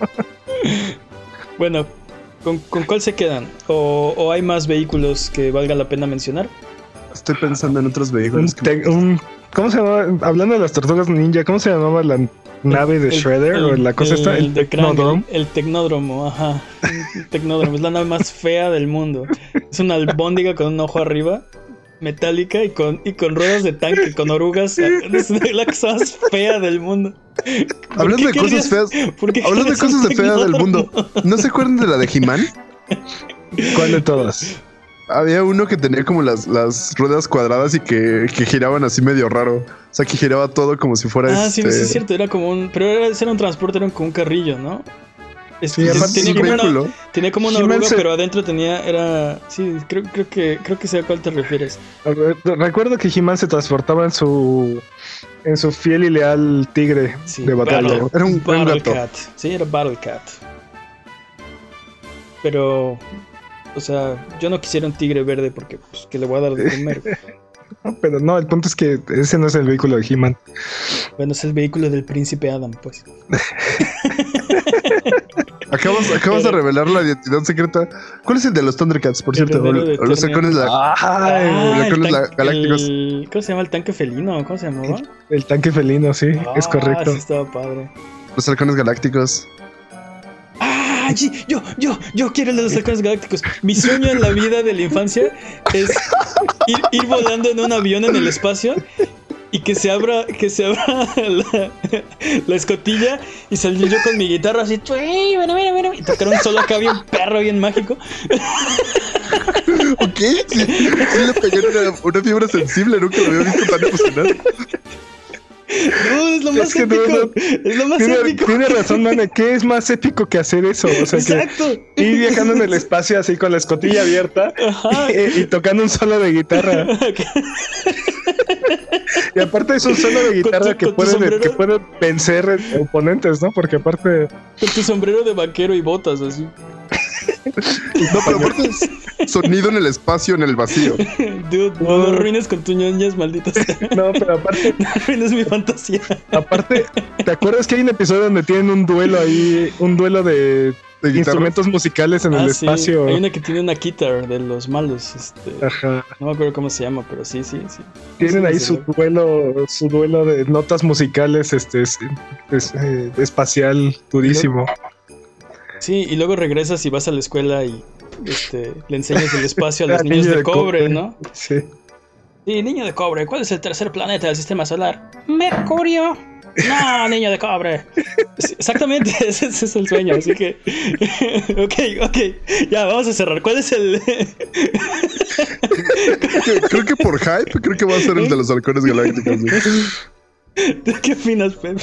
bueno, ¿con, con cuál se quedan? ¿O, o hay más vehículos que valga la pena mencionar? Estoy pensando en otros Un vehículos. que- te- un- ¿Cómo se llamaba? Hablando de las tortugas ninja, ¿cómo se llamaba la nave de El- Shredder? el- o la cosa esta, el. El, el Tecnódromo, ajá. El Tecnódromo, es la nave más fea del mundo. Es una albóndiga con un ojo arriba, metálica y con, y con ruedas de tanque, con orugas. Es la cosa más fea del mundo. ¿Por Hablando de cosas feas. Hablando de cosas de feas del mundo. ¿No se acuerdan de la de He-Man? ¿Cuál de todas? Había uno que tenía como las, las ruedas cuadradas y que, que giraban así medio raro. O sea, que giraba todo como si fuera Ah, sí, este... sí, es cierto, era como un. Pero era, era un transporte, era como un carrillo, ¿no? Es- Sí, es- tenía, como una, tenía como una He-Man oruga, se- pero adentro tenía. Era. Sí, creo, creo que creo que sé a cuál te refieres. Re- Recuerdo que He-Man se transportaba en su en su fiel y leal tigre Sí, de batalla. Battle- Era un buen Battle gato. Cat. Sí, era Battle Cat. Pero. O sea, yo no quisiera un tigre verde porque pues, que le voy a dar de comer. [laughs] No, Pero no, el punto es que ese no es el vehículo de He-Man. bueno, es el vehículo del príncipe Adam, pues. [laughs] Acabas, [laughs] acabas de revelar la identidad secreta. ¿Cuál es el de los Thundercats, por cierto? O, Heredero de o los halcones, la- Ah, galácticos. el- ¿Cómo se llama el tanque felino? ¿Cómo se llamaba? el tanque felino, sí, es Ah, correcto. Sí, estaba padre. los halcones galácticos. Ah, yo, yo, yo quiero los halcones galácticos. Mi sueño en la vida de la infancia es ir, ir volando en un avión en el espacio y que se abra, que se abra la, la escotilla y salir yo con mi guitarra así, "Tui, bueno, mira, mira", y tocar un solo acá bien perro, bien mágico. Ok, sí, sí le pegué una, una fibra sensible, nunca lo había visto tan emocionado. No, es lo [laughs] más Es que épico. no. Es lo más Tiene, épico. tiene razón, Mane. ¿Qué es más épico que hacer eso? O sea, que Exacto. ir viajando en el espacio así con la escotilla abierta [laughs] y, y tocando un solo de guitarra. [laughs] Y aparte es un solo de guitarra tu- que, puede, que puede vencer oponentes, ¿no? Porque aparte Con tu sombrero de vaquero y botas así. No, pero aparte es sonido en el espacio, en el vacío. Dude, no lo arruines con tus ñoñas, malditas. No, pero aparte, [laughs] No arruines mi fantasía. aparte, ¿te acuerdas que hay un episodio donde tienen un duelo ahí, un duelo de De instrumentos musicales en Ah, el sí. espacio? Hay una que tiene una guitar de los malos. Este, Ajá. no me acuerdo cómo se llama, pero sí, sí, sí. Tienen Sí, ahí su duelo, su duelo de notas musicales, este, es- es, eh, espacial durísimo. Sí, y luego regresas y vas a la escuela y este, le enseñas el espacio a los [laughs] Ah, niños niño de, de cobre, cobre. ¿no? Sí. Sí, niño de cobre, ¿cuál es el tercer planeta del sistema solar? Mercurio. No, [laughs] niño de cobre. Sí, Exactamente, [laughs] ese, ese es el sueño, así que... ok, ok, ya, vamos a cerrar. ¿Cuál es el... Creo que por hype, creo que va a ser el de los halcones galácticos. güey. ¿Qué opinas, Pep?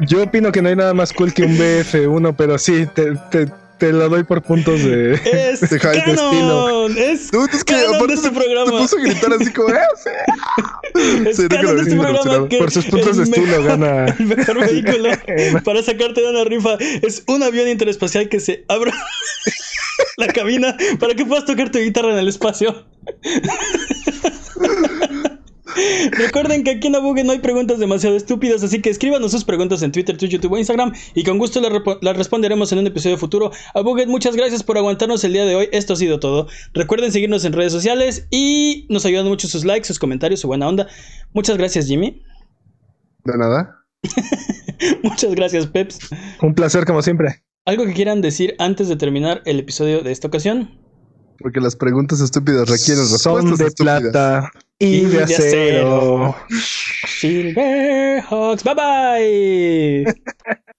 Yo opino que no hay nada más cool que un BF1, pero sí, te, te, te lo doy por puntos de... Es [laughs] De de canon, es Dude, es que canon de aparte este se, programa. se puso a gritar así como, "Ah, sí". Es Sí, canon de este programa que Por sus puntos de estilo mejor- gana. [laughs] El mejor vehículo [laughs] para sacarte de una rifa es un avión interespacial que se abra la cabina para que puedas tocar tu guitarra en el espacio. Recuerden que aquí en Abuget no hay preguntas demasiado estúpidas, así que escríbanos sus preguntas en Twitter, Twitch, YouTube o Instagram y con gusto las, responderemos en un episodio futuro. Abuget, muchas gracias por aguantarnos el día de hoy. Esto ha sido todo. Recuerden seguirnos en redes sociales y nos ayudan mucho sus likes, sus comentarios, su buena onda. Muchas gracias, Jimmy. De nada. [laughs] Muchas gracias, Peps. Un placer como siempre. ¿Algo que quieran decir antes de terminar el episodio de esta ocasión? Porque las preguntas estúpidas requieren Son respuestas de estúpidas. plata y, de, acero. Silverhawks, bye bye. [laughs]